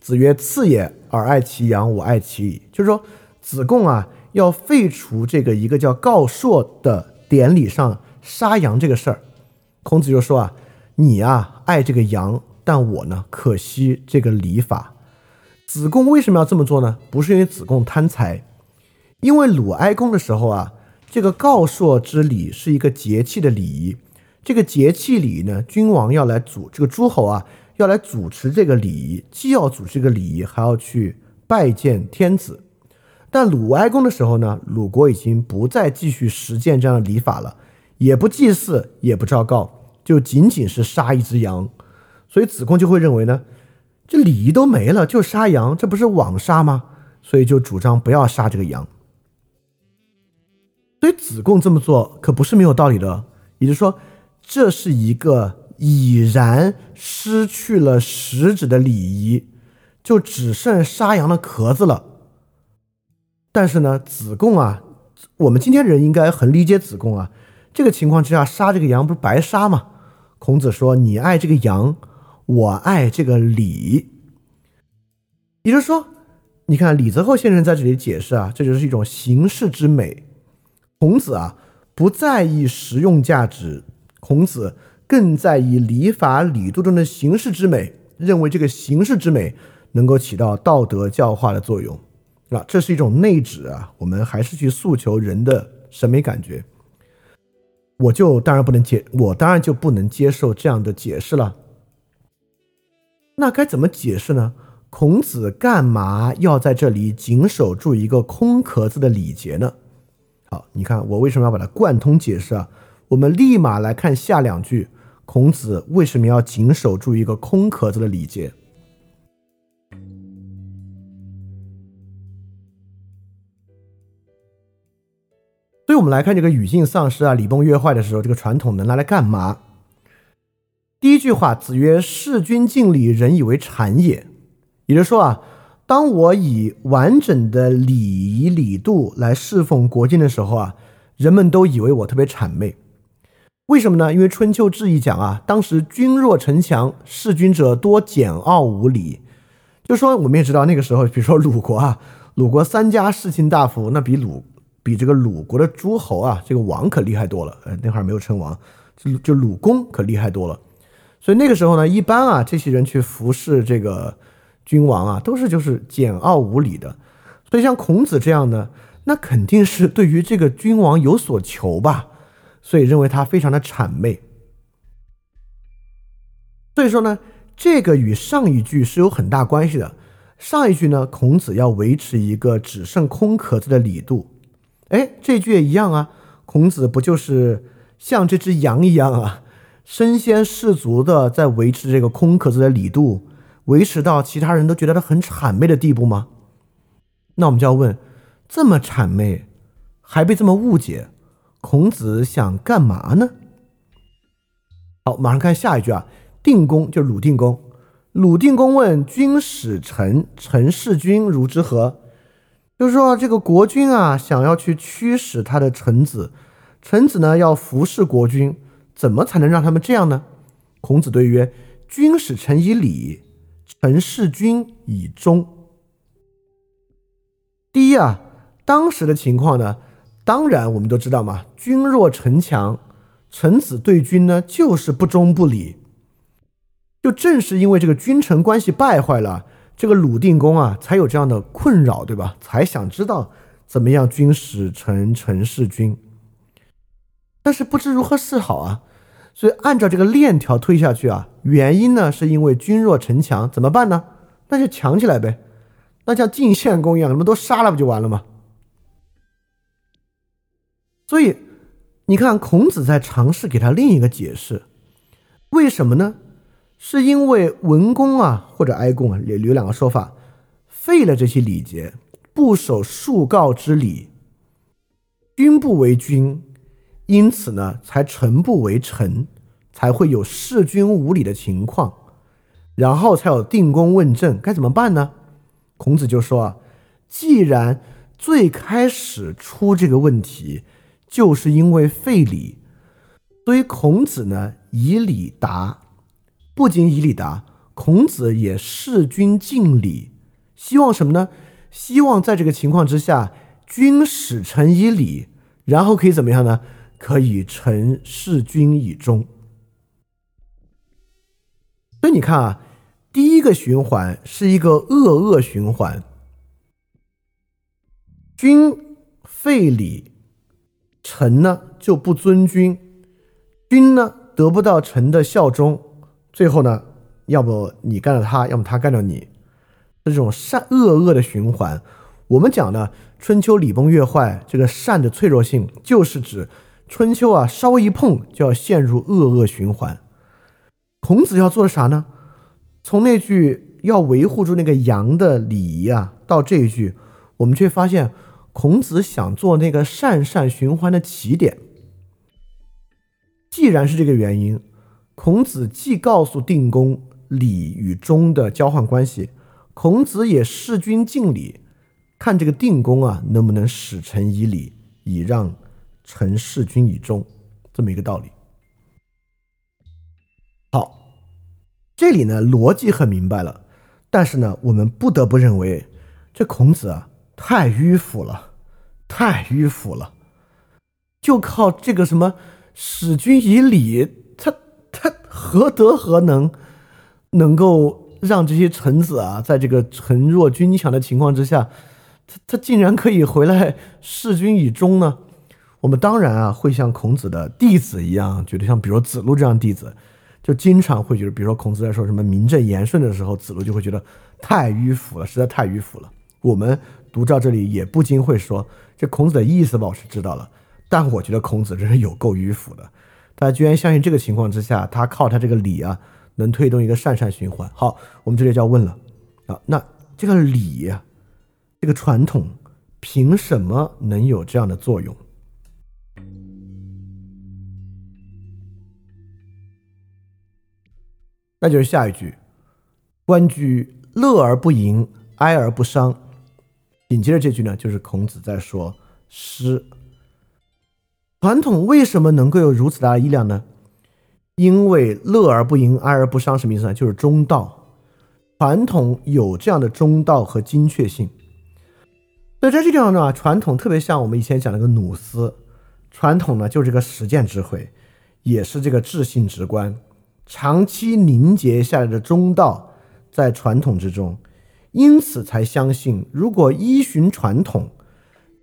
子曰：“次也，尔爱其阳，我爱其礼。”就是说，子贡啊，要废除这个一个叫告朔的典礼上杀羊这个事儿。孔子就说啊：“你啊，爱这个羊，但我呢，可惜这个礼法。”子贡为什么要这么做呢？不是因为子贡贪财，因为鲁哀公的时候啊，这个告朔之礼是一个节气的礼仪。这个节气礼呢，君王要来组这个诸侯啊。要来主持这个礼仪，既要主持这个礼仪，还要去拜见天子。但鲁哀公的时候呢，鲁国已经不再继续实践这样的礼法了，也不祭祀，也不昭告，就仅仅是杀一只羊。所以子贡就会认为呢，这礼仪都没了，就杀羊，这不是枉杀吗？所以就主张不要杀这个羊。所以子贡这么做可不是没有道理的，也就是说，这是一个已然失去了食指的礼仪，就只剩杀羊的壳子了。但是呢，子贡啊，我们今天人应该很理解子贡啊。这个情况之下，杀这个羊不是白杀吗？孔子说：“你爱这个羊，我爱这个礼。”也就是说，你看李泽厚先生在这里解释啊，这就是一种形式之美。孔子啊，不在意实用价值，孔子更在意礼法礼度中的形式之美，认为这个形式之美能够起到道德教化的作用。啊，这是一种内指啊，我们还是去诉求人的审美感觉。我就当然不能接，我当然就不能接受这样的解释了。那该怎么解释呢？孔子干嘛要在这里谨守住一个空壳子的礼节呢？好，你看我为什么要把它贯通解释啊？我们立马来看下两句，孔子为什么要谨守住一个空壳子的礼节？所以我们来看这个语境丧失啊，礼崩乐坏的时候，这个传统能拿来干嘛？第一句话，子曰：“事君敬礼，人以为谄也。”也就是说啊，当我以完整的礼仪礼度来侍奉国君的时候啊，人们都以为我特别谄媚。为什么呢？因为《春秋志异》讲啊，当时君若城强，事君者多简傲无礼。就说我们也知道那个时候，比如说鲁国啊，(laughs) 鲁国三家世卿大夫，那比鲁。比这个鲁国的诸侯啊，这个王可厉害多了。呃，那会儿没有称王，就就鲁公可厉害多了。所以那个时候呢，一般啊，这些人去服侍这个君王啊，都是就是简傲无礼的。所以像孔子这样呢，那肯定是对于这个君王有所求吧，所以认为他非常的谄媚。所以说呢，这个与上一句是有很大关系的。上一句呢，孔子要维持一个只剩空壳子的礼度。哎，这句也一样啊！孔子不就是像这只羊一样啊，身先士卒的在维持这个空壳子的礼度，维持到其他人都觉得他很谄媚的地步吗？那我们就要问：这么谄媚，还被这么误解，孔子想干嘛呢？好，马上看下一句啊。定公就是鲁定公，鲁定公问君使臣，臣事君如之何？就是说，这个国君啊，想要去驱使他的臣子，臣子呢要服侍国君，怎么才能让他们这样呢？孔子对曰：“君使臣以礼，臣事君以忠。”第一啊，当时的情况呢，当然我们都知道嘛，君弱臣强，臣子对君呢就是不忠不礼。就正是因为这个君臣关系败坏了。这个鲁定公啊，才有这样的困扰，对吧？才想知道怎么样君使臣，臣事君。但是不知如何是好啊，所以按照这个链条推下去啊，原因呢是因为君弱臣强，怎么办呢？那就强起来呗，那像晋献公一样，你们都杀了不就完了吗？所以你看，孔子在尝试给他另一个解释，为什么呢？是因为文公啊，或者哀公啊，有有两个说法，废了这些礼节，不守树告之礼，君不为君，因此呢，才臣不为臣，才会有弑君无礼的情况，然后才有定公问政，该怎么办呢？孔子就说啊，既然最开始出这个问题，就是因为废礼，所以孔子呢，以礼答。不仅以礼答，孔子也事君敬礼，希望什么呢？希望在这个情况之下，君使臣以礼，然后可以怎么样呢？可以臣事君以忠。所以你看啊，第一个循环是一个恶恶循环，君废礼，臣呢就不尊君，君呢得不到臣的效忠。最后呢，要不你干了他，要么他干了你，这种善恶恶的循环。我们讲呢，春秋礼崩乐坏，这个善的脆弱性，就是指春秋啊，稍微一碰就要陷入恶恶循环。孔子要做的啥呢？从那句要维护住那个阳的礼仪啊，到这一句，我们却发现孔子想做那个善善循环的起点。既然是这个原因，孔子既告诉定公礼与忠的交换关系，孔子也事君敬礼，看这个定公啊能不能使臣以礼，以让臣事君以忠，这么一个道理。好，这里呢逻辑很明白了，但是呢，我们不得不认为这孔子啊太迂腐了，太迂腐了，就靠这个什么使君以礼，他他何德何能，能够让这些臣子啊，在这个臣弱君强的情况之下，他他竟然可以回来事君以忠呢？我们当然啊会像孔子的弟子一样，觉得像比如子路这样弟子。就经常会觉得，比如说孔子在说什么名正言顺的时候，子路就会觉得太迂腐了，实在太迂腐了。我们读到这里也不禁会说，这孔子的意思吧，我是知道了，但我觉得孔子真是有够迂腐的。他居然相信这个情况之下，他靠他这个礼啊，能推动一个善善循环。好，我们这里就要问了啊，那这个礼，这个传统，凭什么能有这样的作用？那就是下一句，关雎，乐而不淫，哀而不伤。紧接着这句呢，就是孔子在说诗。传统为什么能够有如此大的力量呢？因为乐而不淫，哀而不伤，什么意思呢？就是中道。传统有这样的中道和精确性。所以在这地方呢，传统特别像我们以前讲那个努斯。传统呢，就是这个实践智慧，也是这个智性直观。长期凝结下来的中道，在传统之中，因此才相信，如果依循传统，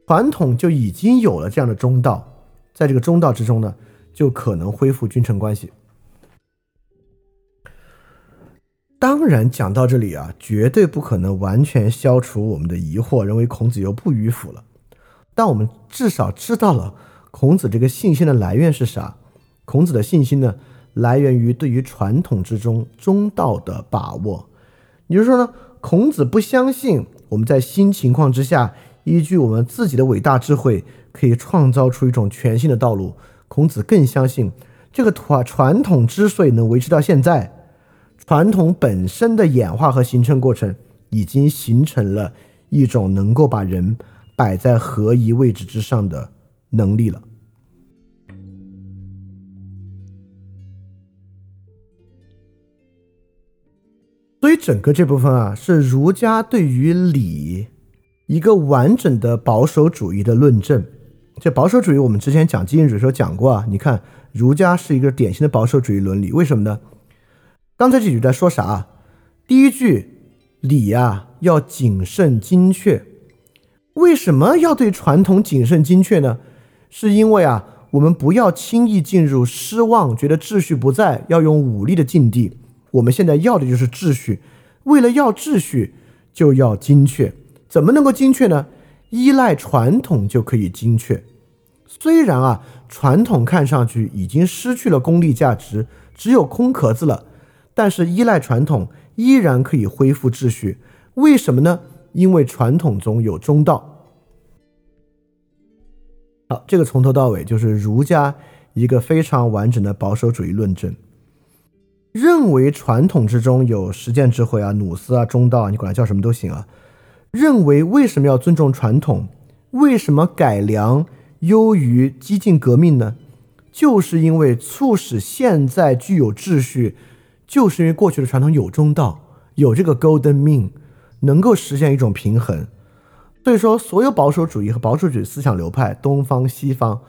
传统就已经有了这样的中道，在这个中道之中呢，就可能恢复君臣关系。当然，讲到这里啊，绝对不可能完全消除我们的疑惑，认为孔子又不迂腐了。但我们至少知道了孔子这个信心的来源是啥。孔子的信心呢？来源于对于传统之中中道的把握，也就是说呢，孔子不相信我们在新情况之下，依据我们自己的伟大智慧，可以创造出一种全新的道路。孔子更相信，这个传传统之所以能维持到现在，传统本身的演化和形成过程，已经形成了一种能够把人摆在合一位置之上的能力了。所以整个这部分啊，是儒家对于礼一个完整的保守主义的论证。这保守主义我们之前讲经济的时候讲过啊。你看，儒家是一个典型的保守主义伦理，为什么呢？刚才这句在说啥？第一句礼啊要谨慎精确。为什么要对传统谨慎精确呢？是因为啊，我们不要轻易进入失望，觉得秩序不在，要用武力的境地。我们现在要的就是秩序，为了要秩序，就要精确。怎么能够精确呢？依赖传统就可以精确。虽然啊，传统看上去已经失去了功利价值，只有空壳子了，但是依赖传统依然可以恢复秩序。为什么呢？因为传统中有中道。好，这个从头到尾就是儒家一个非常完整的保守主义论证。认为传统之中有实践智慧啊，努斯啊，中道啊，你管它叫什么都行啊。认为为什么要尊重传统？为什么改良优于激进革命呢？就是因为促使现在具有秩序，就是因为过去的传统有中道，有这个 golden mean，能够实现一种平衡。所以说，所有保守主义和保守主义思想流派，东方西方，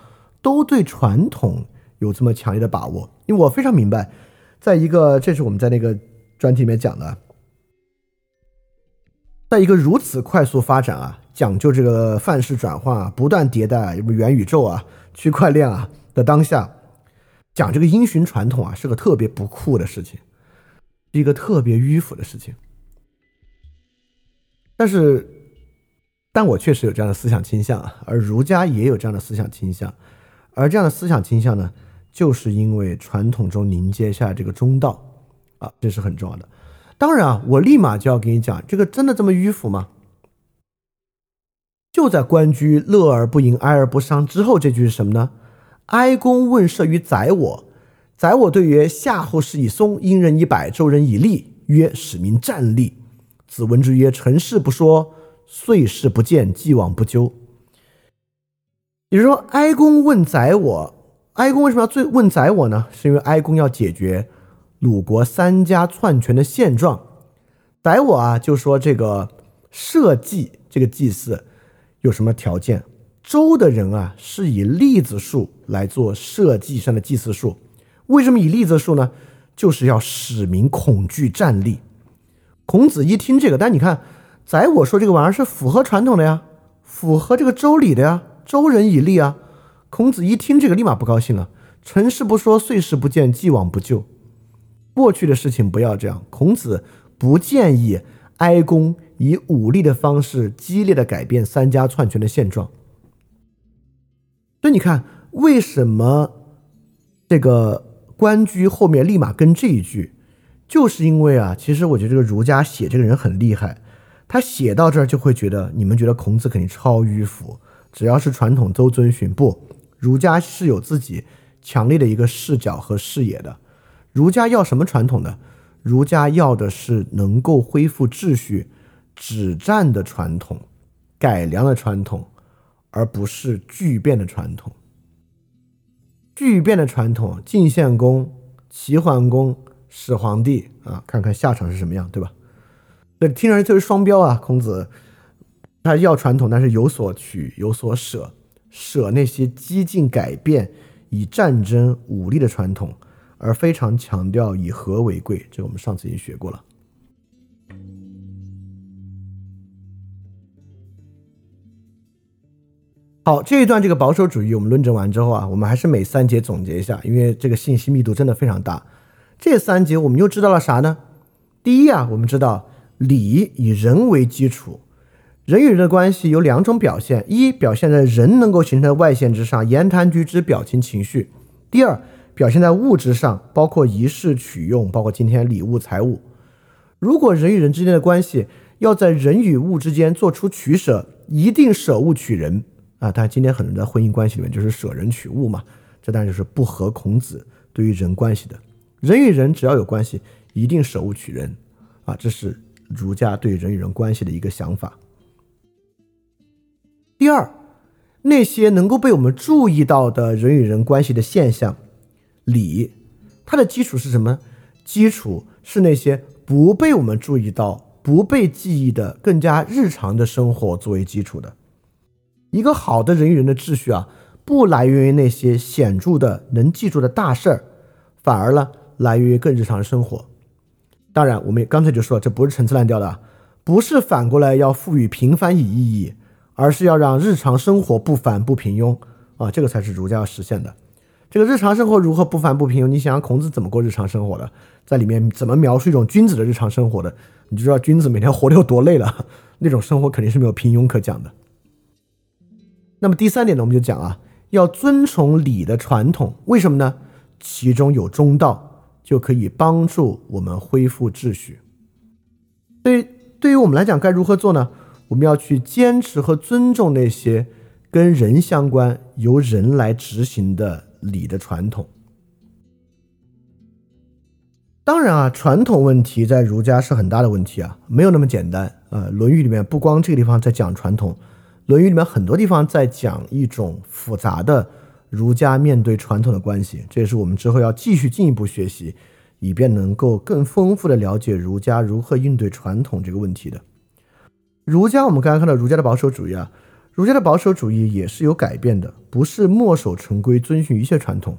都对传统有这么强烈的把握。因为我非常明白。在一个，这是我们在那个专题里面讲的，在一个如此快速发展啊，讲究这个范式转换啊，不断迭代啊，什么元宇宙啊、区块链啊的当下，讲这个因循传统啊，是个特别不酷的事情，是一个特别迂腐的事情。但是，但我确实有这样的思想倾向啊，而儒家也有这样的思想倾向，而这样的思想倾向呢？就是因为传统中凝结下这个中道啊，这是很重要的。当然啊，我立马就要给你讲，这个真的这么迂腐吗？就在关雎“乐而不淫，哀而不伤”之后，这句是什么呢？哀公问社于宰我，宰我对曰：“夏后氏以松，殷人以柏，周人以栗。”曰：“使民战栗。”子闻之曰：“臣事不说，岁事不见，既往不咎。”也就是说，哀公问宰我，哀公为什么要最问宰我呢？是因为哀公要解决鲁国三家篡权的现状。宰我啊，就说这个社稷这个祭祀有什么条件？周的人啊，是以栗子树来做社稷上的祭祀树。为什么以栗子树呢？就是要使民恐惧战栗。孔子一听这个，但你看，宰我说这个玩意儿是符合传统的呀，符合这个周礼的呀。周人以立啊，孔子一听这个，立马不高兴了。成事不说，碎事不见，既往不咎。过去的事情不要这样。孔子不建议哀公以武力的方式激烈的改变三家篡权的现状。所以你看，为什么这个关雎后面立马跟这一句，就是因为啊，其实我觉得这个儒家写这个人很厉害，他写到这儿就会觉得，你们觉得孔子肯定超迂腐。只要是传统都遵循，不，儒家是有自己强烈的一个视角和视野的。儒家要什么传统呢？儒家要的是能够恢复秩序、止战的传统、改良的传统，而不是巨变的传统。巨变的传统，晋献公、齐桓公、始皇帝啊，看看下场是什么样，对吧？这听上去就是双标啊，孔子。他要传统，但是有所取，有所舍，舍那些激进改变、以战争武力的传统，而非常强调以和为贵。这我们上次已经学过了。好，这一段这个保守主义我们论证完之后啊，我们还是每三节总结一下，因为这个信息密度真的非常大。这三节我们又知道了啥呢？第一啊，我们知道礼以人为基础。人与人的关系有两种表现：一，表现在人能够形成外线之上，言谈举止、表情、情绪；第二，表现在物质上，包括仪式、取用，包括今天礼物、财物。如果人与人之间的关系要在人与物之间做出取舍，一定舍物取人啊！但今天很多人在婚姻关系里面就是舍人取物嘛，这当然就是不合孔子对于人关系的。人与人只要有关系，一定舍物取人啊！这是儒家对人与人关系的一个想法。第二，那些能够被我们注意到的人与人关系的现象，礼，它的基础是什么？基础是那些不被我们注意到、不被记忆的更加日常的生活作为基础的。一个好的人与人的秩序啊，不来源于那些显著的能记住的大事儿，反而呢，来源于更日常的生活。当然，我们刚才就说，这不是陈词滥调的，不是反过来要赋予平凡以意义。而是要让日常生活不凡不平庸啊，这个才是儒家要实现的。这个日常生活如何不凡不平庸？你想想孔子怎么过日常生活的，在里面怎么描述一种君子的日常生活的，你就知道君子每天活得有多累了。(laughs) 那种生活肯定是没有平庸可讲的。那么第三点呢，我们就讲啊，要遵从礼的传统，为什么呢？其中有中道，就可以帮助我们恢复秩序。对，对于我们来讲，该如何做呢？我们要去坚持和尊重那些跟人相关、由人来执行的礼的传统。当然啊，传统问题在儒家是很大的问题啊，没有那么简单啊。《论语》里面不光这个地方在讲传统，《论语》里面很多地方在讲一种复杂的儒家面对传统的关系。这也是我们之后要继续进一步学习，以便能够更丰富的了解儒家如何应对传统这个问题的。儒家，我们刚刚看到儒家的保守主义啊，儒家的保守主义也是有改变的，不是墨守成规，遵循一切传统。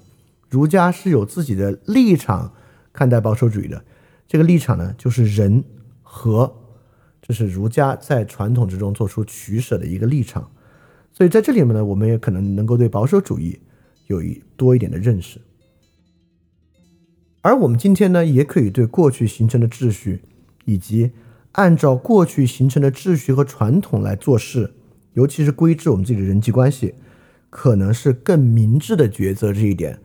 儒家是有自己的立场看待保守主义的，这个立场呢，就是仁和，这是儒家在传统之中做出取舍的一个立场。所以在这里面呢，我们也可能能够对保守主义有一多一点的认识。而我们今天呢，也可以对过去形成的秩序以及。按照过去形成的秩序和传统来做事，尤其是规制我们自己的人际关系，可能是更明智的抉择。这一点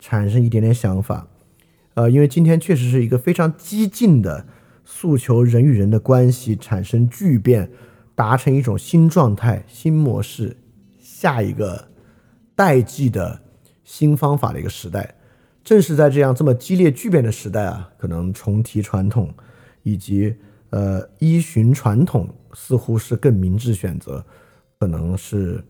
产生一点点想法，呃，因为今天确实是一个非常激进的诉求人与人的关系产生巨变，达成一种新状态、新模式，下一个代际的新方法的一个时代。正是在这样这么激烈巨变的时代啊，可能重提传统以及呃依循传统，似乎是更明智选择，可能是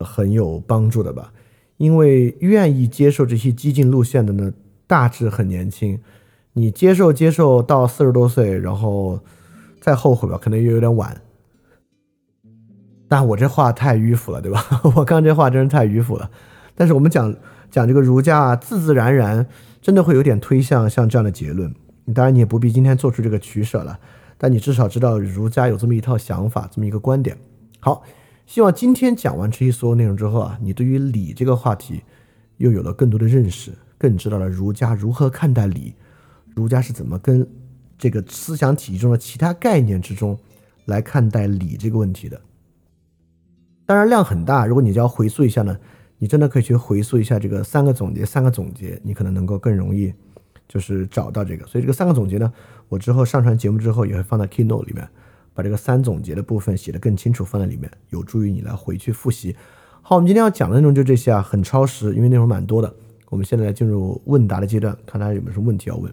很有帮助的吧。因为愿意接受这些激进路线的呢，大致很年轻。你接受接受到四十多岁，然后再后悔吧，可能又有点晚。但我这话太迂腐了，对吧？(laughs) 我刚这话真是太迂腐了。但是我们讲讲这个儒家啊，自自然然真的会有点推向像这样的结论。当然你也不必今天做出这个取舍了，但你至少知道儒家有这么一套想法，这么一个观点。好。希望今天讲完这些所有内容之后啊，你对于礼这个话题又有了更多的认识，更知道了儒家如何看待礼，儒家是怎么跟这个思想体系中的其他概念之中来看待礼这个问题的。当然量很大，如果你就要回溯一下呢，你真的可以去回溯一下这个三个总结，三个总结，你可能能够更容易就是找到这个。所以这个三个总结呢，我之后上传节目之后也会放在 Keynote 里面。把这个三总结的部分写得更清楚，放在里面，有助于你来回去复习。好，我们今天要讲的内容就这些啊，很超时，因为内容蛮多的。我们现在来进入问答的阶段，看大家有没有什么问题要问。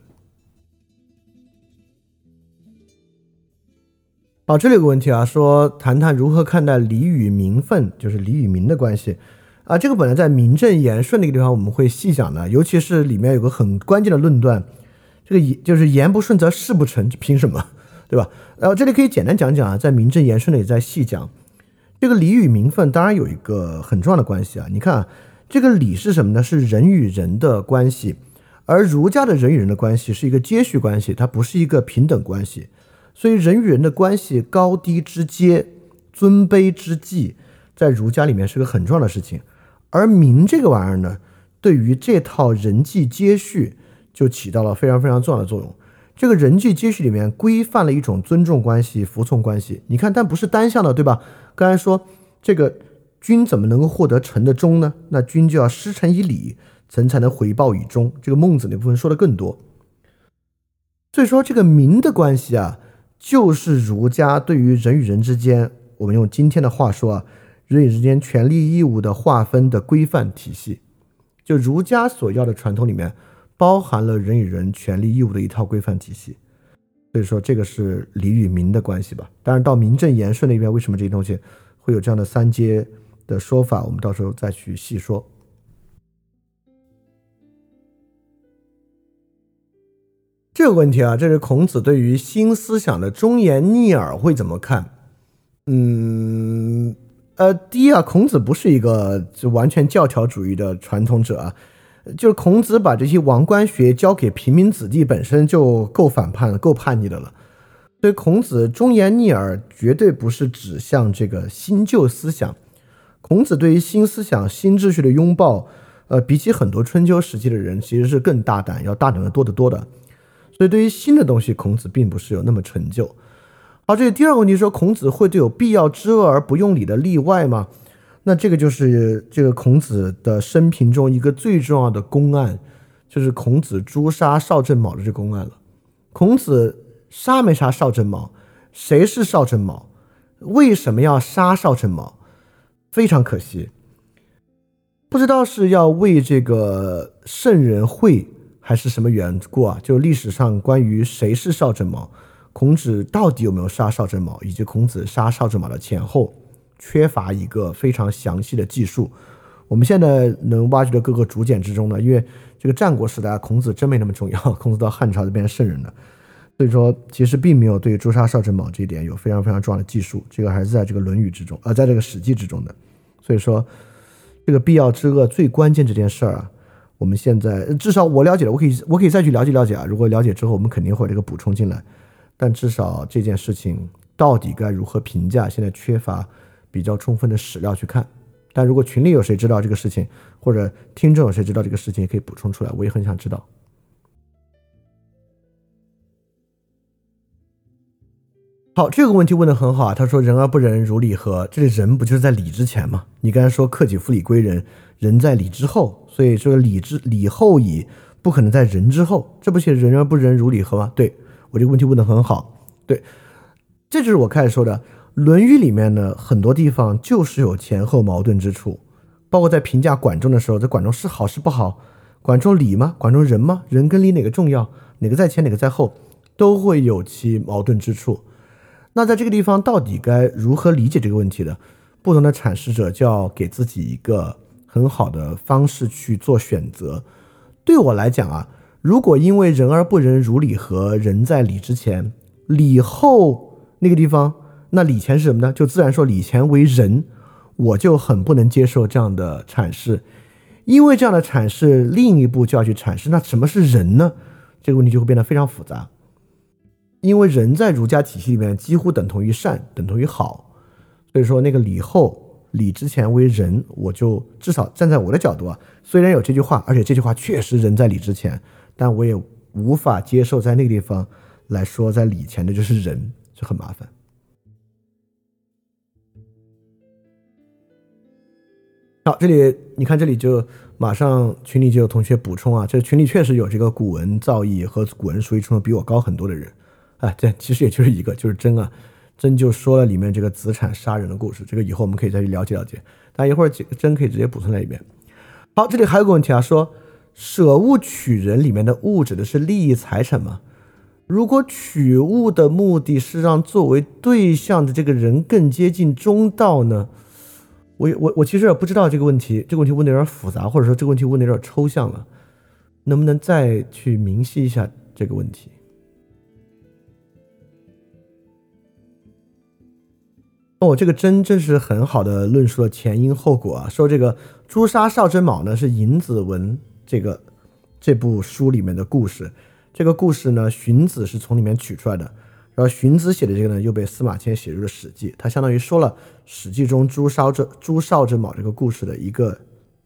好，这里有个问题啊，说谈谈如何看待礼与名分，就是礼与名的关系啊。这个本来在名正言顺那个地方我们会细讲的，尤其是里面有个很关键的论断，这个言就是言不顺则事不成，凭什么？对吧？然后这里可以简单讲讲啊，在名正言顺的也在细讲这个礼与名分，当然有一个很重要的关系啊。你看啊，这个礼是什么呢？是人与人的关系，而儒家的人与人的关系是一个接续关系，它不是一个平等关系。所以人与人的关系高低之阶、尊卑之际，在儒家里面是个很重要的事情。而名这个玩意儿呢，对于这套人际接续就起到了非常非常重要的作用。这个人际接续里面规范了一种尊重关系、服从关系。你看，但不是单向的，对吧？刚才说这个君怎么能够获得臣的忠呢？那君就要施臣以礼，臣才能回报以忠。这个孟子那部分说的更多。所以说，这个民的关系啊，就是儒家对于人与人之间，我们用今天的话说啊，人与之间权利义务的划分的规范体系，就儒家所要的传统里面。包含了人与人权利义务的一套规范体系，所以说这个是礼与民的关系吧。当然到名正言顺那边，为什么这些东西会有这样的三阶的说法，我们到时候再去细说。这个问题啊，这是孔子对于新思想的忠言逆耳会怎么看？嗯，呃，第一啊，孔子不是一个就完全教条主义的传统者啊。就是孔子把这些王官学交给平民子弟，本身就够反叛了，够叛逆的了。所以孔子忠言逆耳，绝对不是指向这个新旧思想。孔子对于新思想、新秩序的拥抱，呃，比起很多春秋时期的人，其实是更大胆，要大胆的多得多的。所以对于新的东西，孔子并不是有那么陈旧。好，这第二个问题说，孔子会对有必要知恶而不用礼的例外吗？那这个就是这个孔子的生平中一个最重要的公案，就是孔子诛杀邵正卯的这个公案了。孔子杀没杀邵正卯？谁是邵正卯？为什么要杀邵正卯？非常可惜，不知道是要为这个圣人讳，还是什么缘故啊？就历史上关于谁是邵正卯，孔子到底有没有杀邵正卯，以及孔子杀邵正卯的前后。缺乏一个非常详细的技术。我们现在能挖掘的各个竹简之中呢，因为这个战国时代孔子真没那么重要，(laughs) 孔子到汉朝就变成圣人了，所以说其实并没有对诛杀邵正卯这一点有非常非常重要的技术。这个还是在这个《论语》之中，呃，在这个《史记》之中的。所以说，这个必要之恶最关键这件事儿啊，我们现在至少我了解了，我可以我可以再去了解了解啊。如果了解之后，我们肯定会这个补充进来。但至少这件事情到底该如何评价，现在缺乏。比较充分的史料去看，但如果群里有谁知道这个事情，或者听众有谁知道这个事情，也可以补充出来，我也很想知道。好，这个问题问的很好啊，他说“人而不仁，如礼何？”这里“人”不就是在礼之前吗？你刚才说“克己复礼，归仁”，人在礼之后，所以说“礼之礼后矣”，不可能在人之后，这不写“人而不仁，如礼何”吗？对我这个问题问的很好。对，这就是我开始说的，《论语》里面呢，很多地方就是有前后矛盾之处。包括在评价管仲的时候，这管仲是好是不好？管仲礼吗？管仲仁吗？仁跟礼哪个重要？哪个在前，哪个在后？都会有其矛盾之处。那在这个地方，到底该如何理解这个问题的？不同的阐释者就要给自己一个很好的方式去做选择。对我来讲啊，如果因为人而不仁，如礼和人在礼之前，礼后那个地方，那礼前是什么呢？就自然说礼前为人。我就很不能接受这样的阐释，因为这样的阐释，另一步就要去阐释，那什么是人呢？这个问题就会变得非常复杂。因为人在儒家体系里面几乎等同于善，等同于好，所以说那个礼后礼之前为人，我就至少站在我的角度啊，虽然有这句话，而且这句话确实人在礼之前，但我也无法接受在那个地方来说在礼前的就是人，就很麻烦。好，这里你看，这里就马上群里就有同学补充啊，这群里确实有这个古文造诣和古文书程度比我高很多的人，啊，这其实也就是一个，就是真啊，真就说了里面这个子产杀人的故事，这个以后我们可以再去了解了解，但一会儿真可以直接补充在里面。好，这里还有个问题啊，说舍物取人里面的物指的是利益财产吗？如果取物的目的是让作为对象的这个人更接近中道呢？我我我其实也不知道这个问题，这个问题问的有点复杂，或者说这个问题问的有点抽象了，能不能再去明晰一下这个问题？哦，这个真真是很好的论述了前因后果啊。说这个朱砂少真卯呢，是尹子文这个这部书里面的故事，这个故事呢，荀子是从里面取出来的。然后荀子写的这个呢，又被司马迁写入了《史记》，他相当于说了《史记》中朱烧这朱少之卯这个故事的一个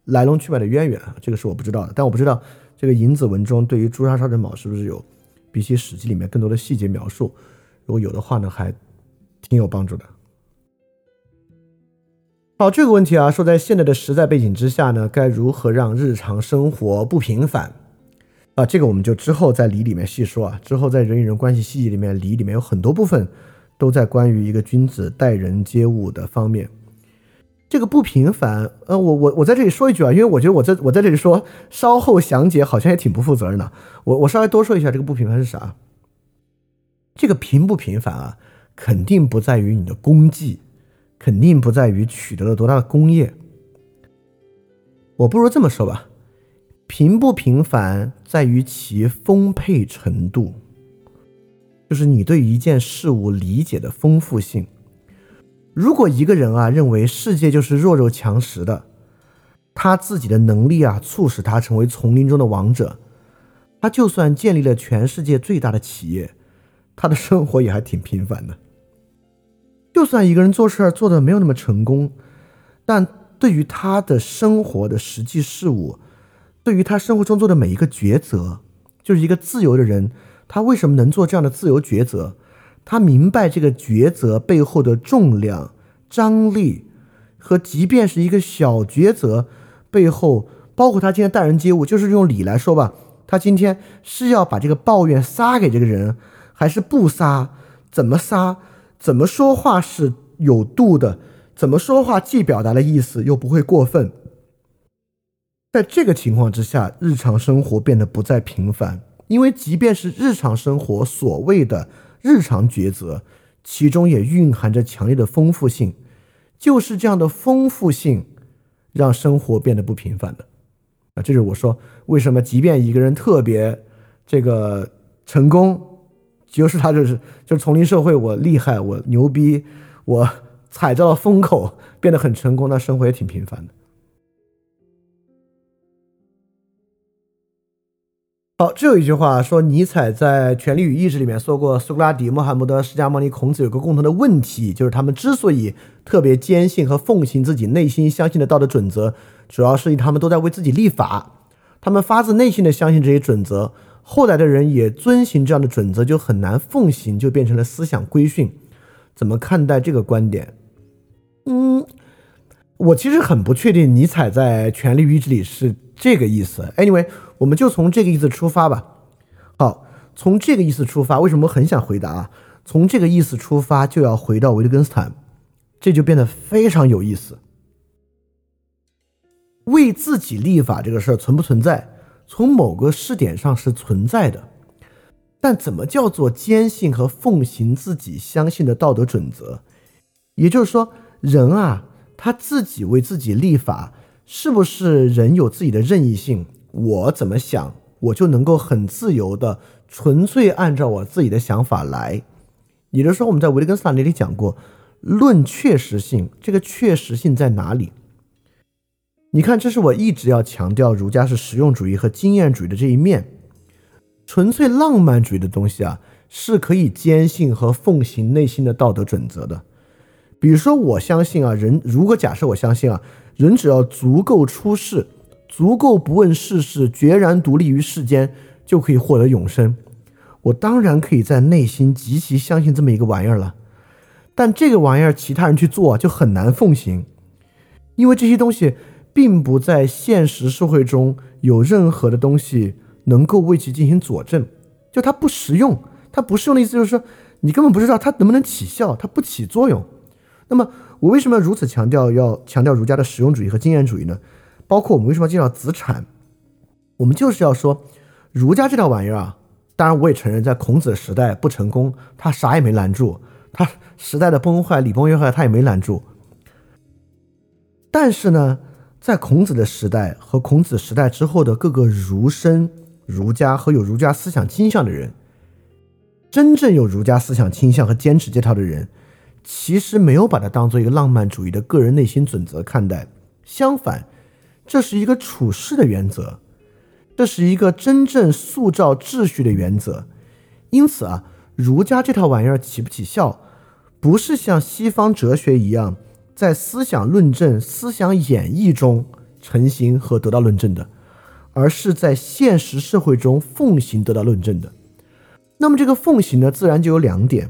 来龙去脉的渊源啊，这个是我不知道的。但我不知道这个尹子文中对于朱杀少之卯是不是有比起《史记》里面更多的细节描述，如果有的话呢，还挺有帮助的。好，这个问题啊，说在现在的时代背景之下呢，该如何让日常生活不平凡？啊，这个我们就之后在礼里面细说啊。之后在人与人关系细节里面，礼里面有很多部分都在关于一个君子待人接物的方面。这个不平凡，呃，我我我在这里说一句啊，因为我觉得我在我在这里说，稍后详解好像也挺不负责任的。我我稍微多说一下，这个不平凡是啥？这个平不平凡啊，肯定不在于你的功绩，肯定不在于取得了多大的功业。我不如这么说吧。平不平凡在于其丰沛程度，就是你对一件事物理解的丰富性。如果一个人啊认为世界就是弱肉强食的，他自己的能力啊促使他成为丛林中的王者，他就算建立了全世界最大的企业，他的生活也还挺平凡的。就算一个人做事儿做的没有那么成功，但对于他的生活的实际事物。对于他生活中做的每一个抉择，就是一个自由的人，他为什么能做这样的自由抉择？他明白这个抉择背后的重量、张力，和即便是一个小抉择背后，包括他今天待人接物，就是用理来说吧，他今天是要把这个抱怨撒给这个人，还是不撒？怎么撒？怎么说话是有度的？怎么说话既表达了意思，又不会过分？在这个情况之下，日常生活变得不再平凡，因为即便是日常生活所谓的日常抉择，其中也蕴含着强烈的丰富性。就是这样的丰富性，让生活变得不平凡的。啊，这是我说为什么，即便一个人特别这个成功，就是他就是就是丛林社会，我厉害，我牛逼，我踩着了风口，变得很成功，那生活也挺平凡的。好，这有一句话说，尼采在《权力与意志》里面说过，苏格拉底、穆罕默德、释迦牟尼、孔子有个共同的问题，就是他们之所以特别坚信和奉行自己内心相信的道德准则，主要是因为他们都在为自己立法，他们发自内心的相信这些准则，后来的人也遵循这样的准则，就很难奉行，就变成了思想规训。怎么看待这个观点？嗯，我其实很不确定尼采在《权力与意志》里是这个意思。Anyway。我们就从这个意思出发吧。好，从这个意思出发，为什么很想回答啊？从这个意思出发，就要回到维特根斯坦，这就变得非常有意思。为自己立法这个事儿存不存在？从某个视点上是存在的，但怎么叫做坚信和奉行自己相信的道德准则？也就是说，人啊，他自己为自己立法，是不是人有自己的任意性？我怎么想，我就能够很自由的、纯粹按照我自己的想法来？也就是说，我们在维特根斯坦那里讲过，论确实性，这个确实性在哪里？你看，这是我一直要强调，儒家是实用主义和经验主义的这一面。纯粹浪漫主义的东西啊，是可以坚信和奉行内心的道德准则的。比如说，我相信啊，人如果假设我相信啊，人只要足够出世，足够不问世事，决然独立于世间，就可以获得永生。我当然可以在内心极其相信这么一个玩意儿了。但这个玩意儿，其他人去做就很难奉行，因为这些东西。并不在现实社会中有任何的东西能够为其进行佐证，就它不实用。它不实用的意思就是说，你根本不知道它能不能起效，它不起作用。那么，我为什么要如此强调要强调儒家的实用主义和经验主义呢？包括我们为什么要介绍子产？我们就是要说，儒家这套玩意儿啊，当然我也承认，在孔子时代不成功，他啥也没拦住，他时代的崩坏，礼崩乐坏，他也没拦住。但是呢？在孔子的时代和孔子时代之后的各个儒生、儒家和有儒家思想倾向的人，真正有儒家思想倾向和坚持这套的人，其实没有把它当做一个浪漫主义的个人内心准则看待。相反，这是一个处事的原则，这是一个真正塑造秩序的原则。因此啊，儒家这套玩意儿起不起效，不是像西方哲学一样。在思想论证、思想演绎中成型和得到论证的，而是在现实社会中奉行得到论证的。那么这个奉行呢，自然就有两点：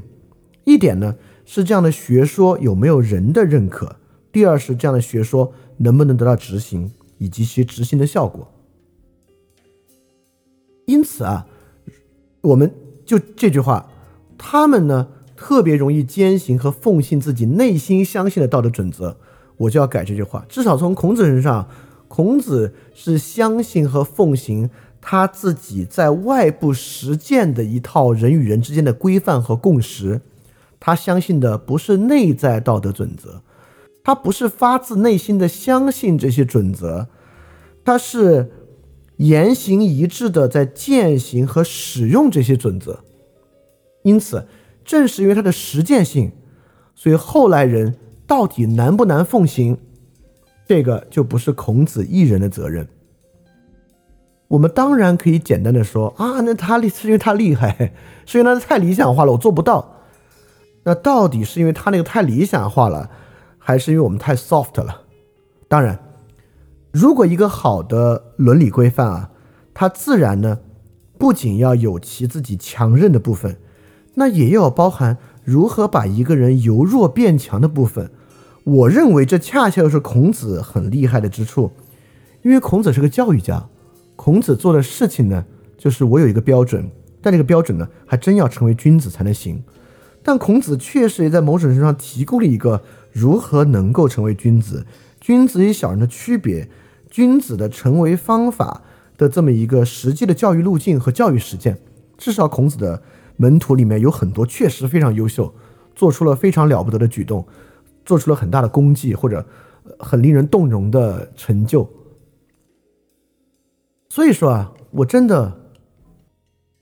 一点呢是这样的学说有没有人的认可；第二是这样的学说能不能得到执行以及其执行的效果。因此啊，我们就这句话，他们呢。特别容易坚信和奉行自己内心相信的道德准则，我就要改这句话。至少从孔子身上，孔子是相信和奉行他自己在外部实践的一套人与人之间的规范和共识。他相信的不是内在道德准则，他不是发自内心的相信这些准则，他是言行一致的在践行和使用这些准则。因此。正是因为它的实践性，所以后来人到底难不难奉行，这个就不是孔子一人的责任。我们当然可以简单的说啊，那他厉是因为他厉害，(laughs) 是因为他太理想化了，我做不到。那到底是因为他那个太理想化了，还是因为我们太 soft 了？当然，如果一个好的伦理规范啊，它自然呢，不仅要有其自己强韧的部分。那也要包含如何把一个人由弱变强的部分。我认为这恰恰又是孔子很厉害的之处，因为孔子是个教育家。孔子做的事情呢，就是我有一个标准，但这个标准呢，还真要成为君子才能行。但孔子确实也在某种程度上提供了一个如何能够成为君子、君子与小人的区别、君子的成为方法的这么一个实际的教育路径和教育实践。至少孔子的。门徒里面有很多确实非常优秀，做出了非常了不得的举动，做出了很大的功绩或者很令人动容的成就。所以说啊，我真的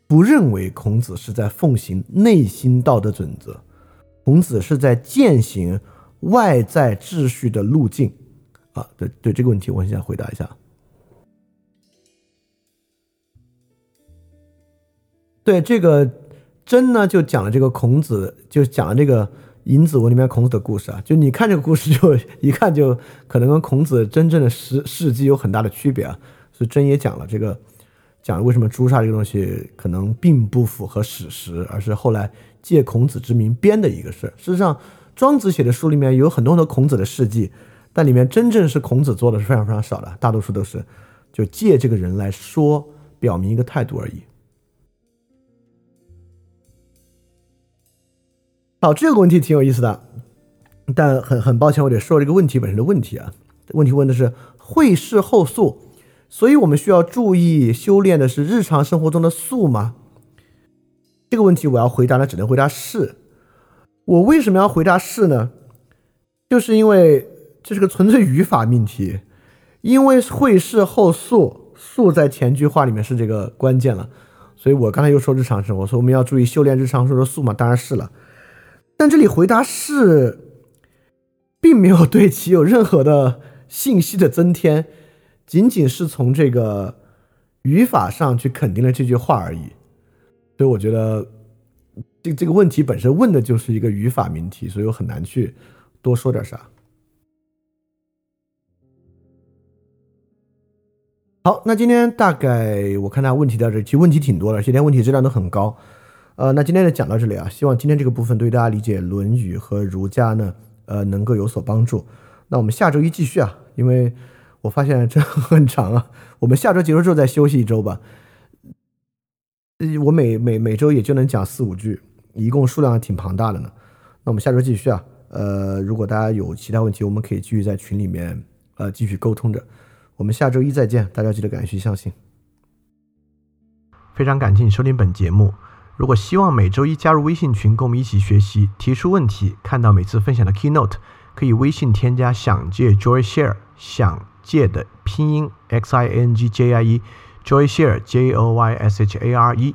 不认为孔子是在奉行内心道德准则，孔子是在践行外在秩序的路径。啊，对对，这个问题我很想回答一下。对这个。真呢，就讲了这个孔子，就讲了这个《尹子文》里面孔子的故事啊。就你看这个故事，就一看就可能跟孔子真正的事事迹有很大的区别啊。所以真也讲了这个，讲为什么诛杀这个东西可能并不符合史实，而是后来借孔子之名编的一个事儿。事实上，庄子写的书里面有很多很多孔子的事迹但里面真正是孔子做的是非常非常少的大多数都是就借这个人来说表明一个态度而已。好这个问题挺有意思的但很很抱歉我得说这个问题本身的问题啊。问题问的是会事后素所以我们需要注意修炼的是日常生活中的素吗？这个问题我要回答的只能回答是。我为什么要回答是呢？就是因为这是个纯粹语法命题，因为会事后素，素在前句话里面是这个关键了，所以我刚才又说日常生活，说我们要注意修炼日常生活的素嘛，当然是了。但这里回答是，并没有对其有任何的信息的增添，仅仅是从这个语法上去肯定了这句话而已。所以我觉得，这这个问题本身问的就是一个语法命题，所以我很难去多说点啥。好，那今天大概我看大家问题到这，其实问题挺多的，今天问题质量都很高。呃，那今天就讲到这里啊，希望今天这个部分对大家理解《论语》和儒家呢，呃，能够有所帮助。那我们下周一继续啊，因为我发现这很长啊，我们下周结束之后再休息一周吧。我每每每周也就能讲四五句，一共数量还挺庞大的呢。那我们下周继续啊，呃，如果大家有其他问题，我们可以继续在群里面呃继续沟通着。我们下周一再见，大家记得感谢相信。非常感谢你收听本节目。如果希望每周一加入微信群，跟我们一起学习，提出问题，看到每次分享的 keynote，可以微信添加“想借 Joy Share”，想借的拼音 x i n g j i e，Joy Share j o y s h a r e，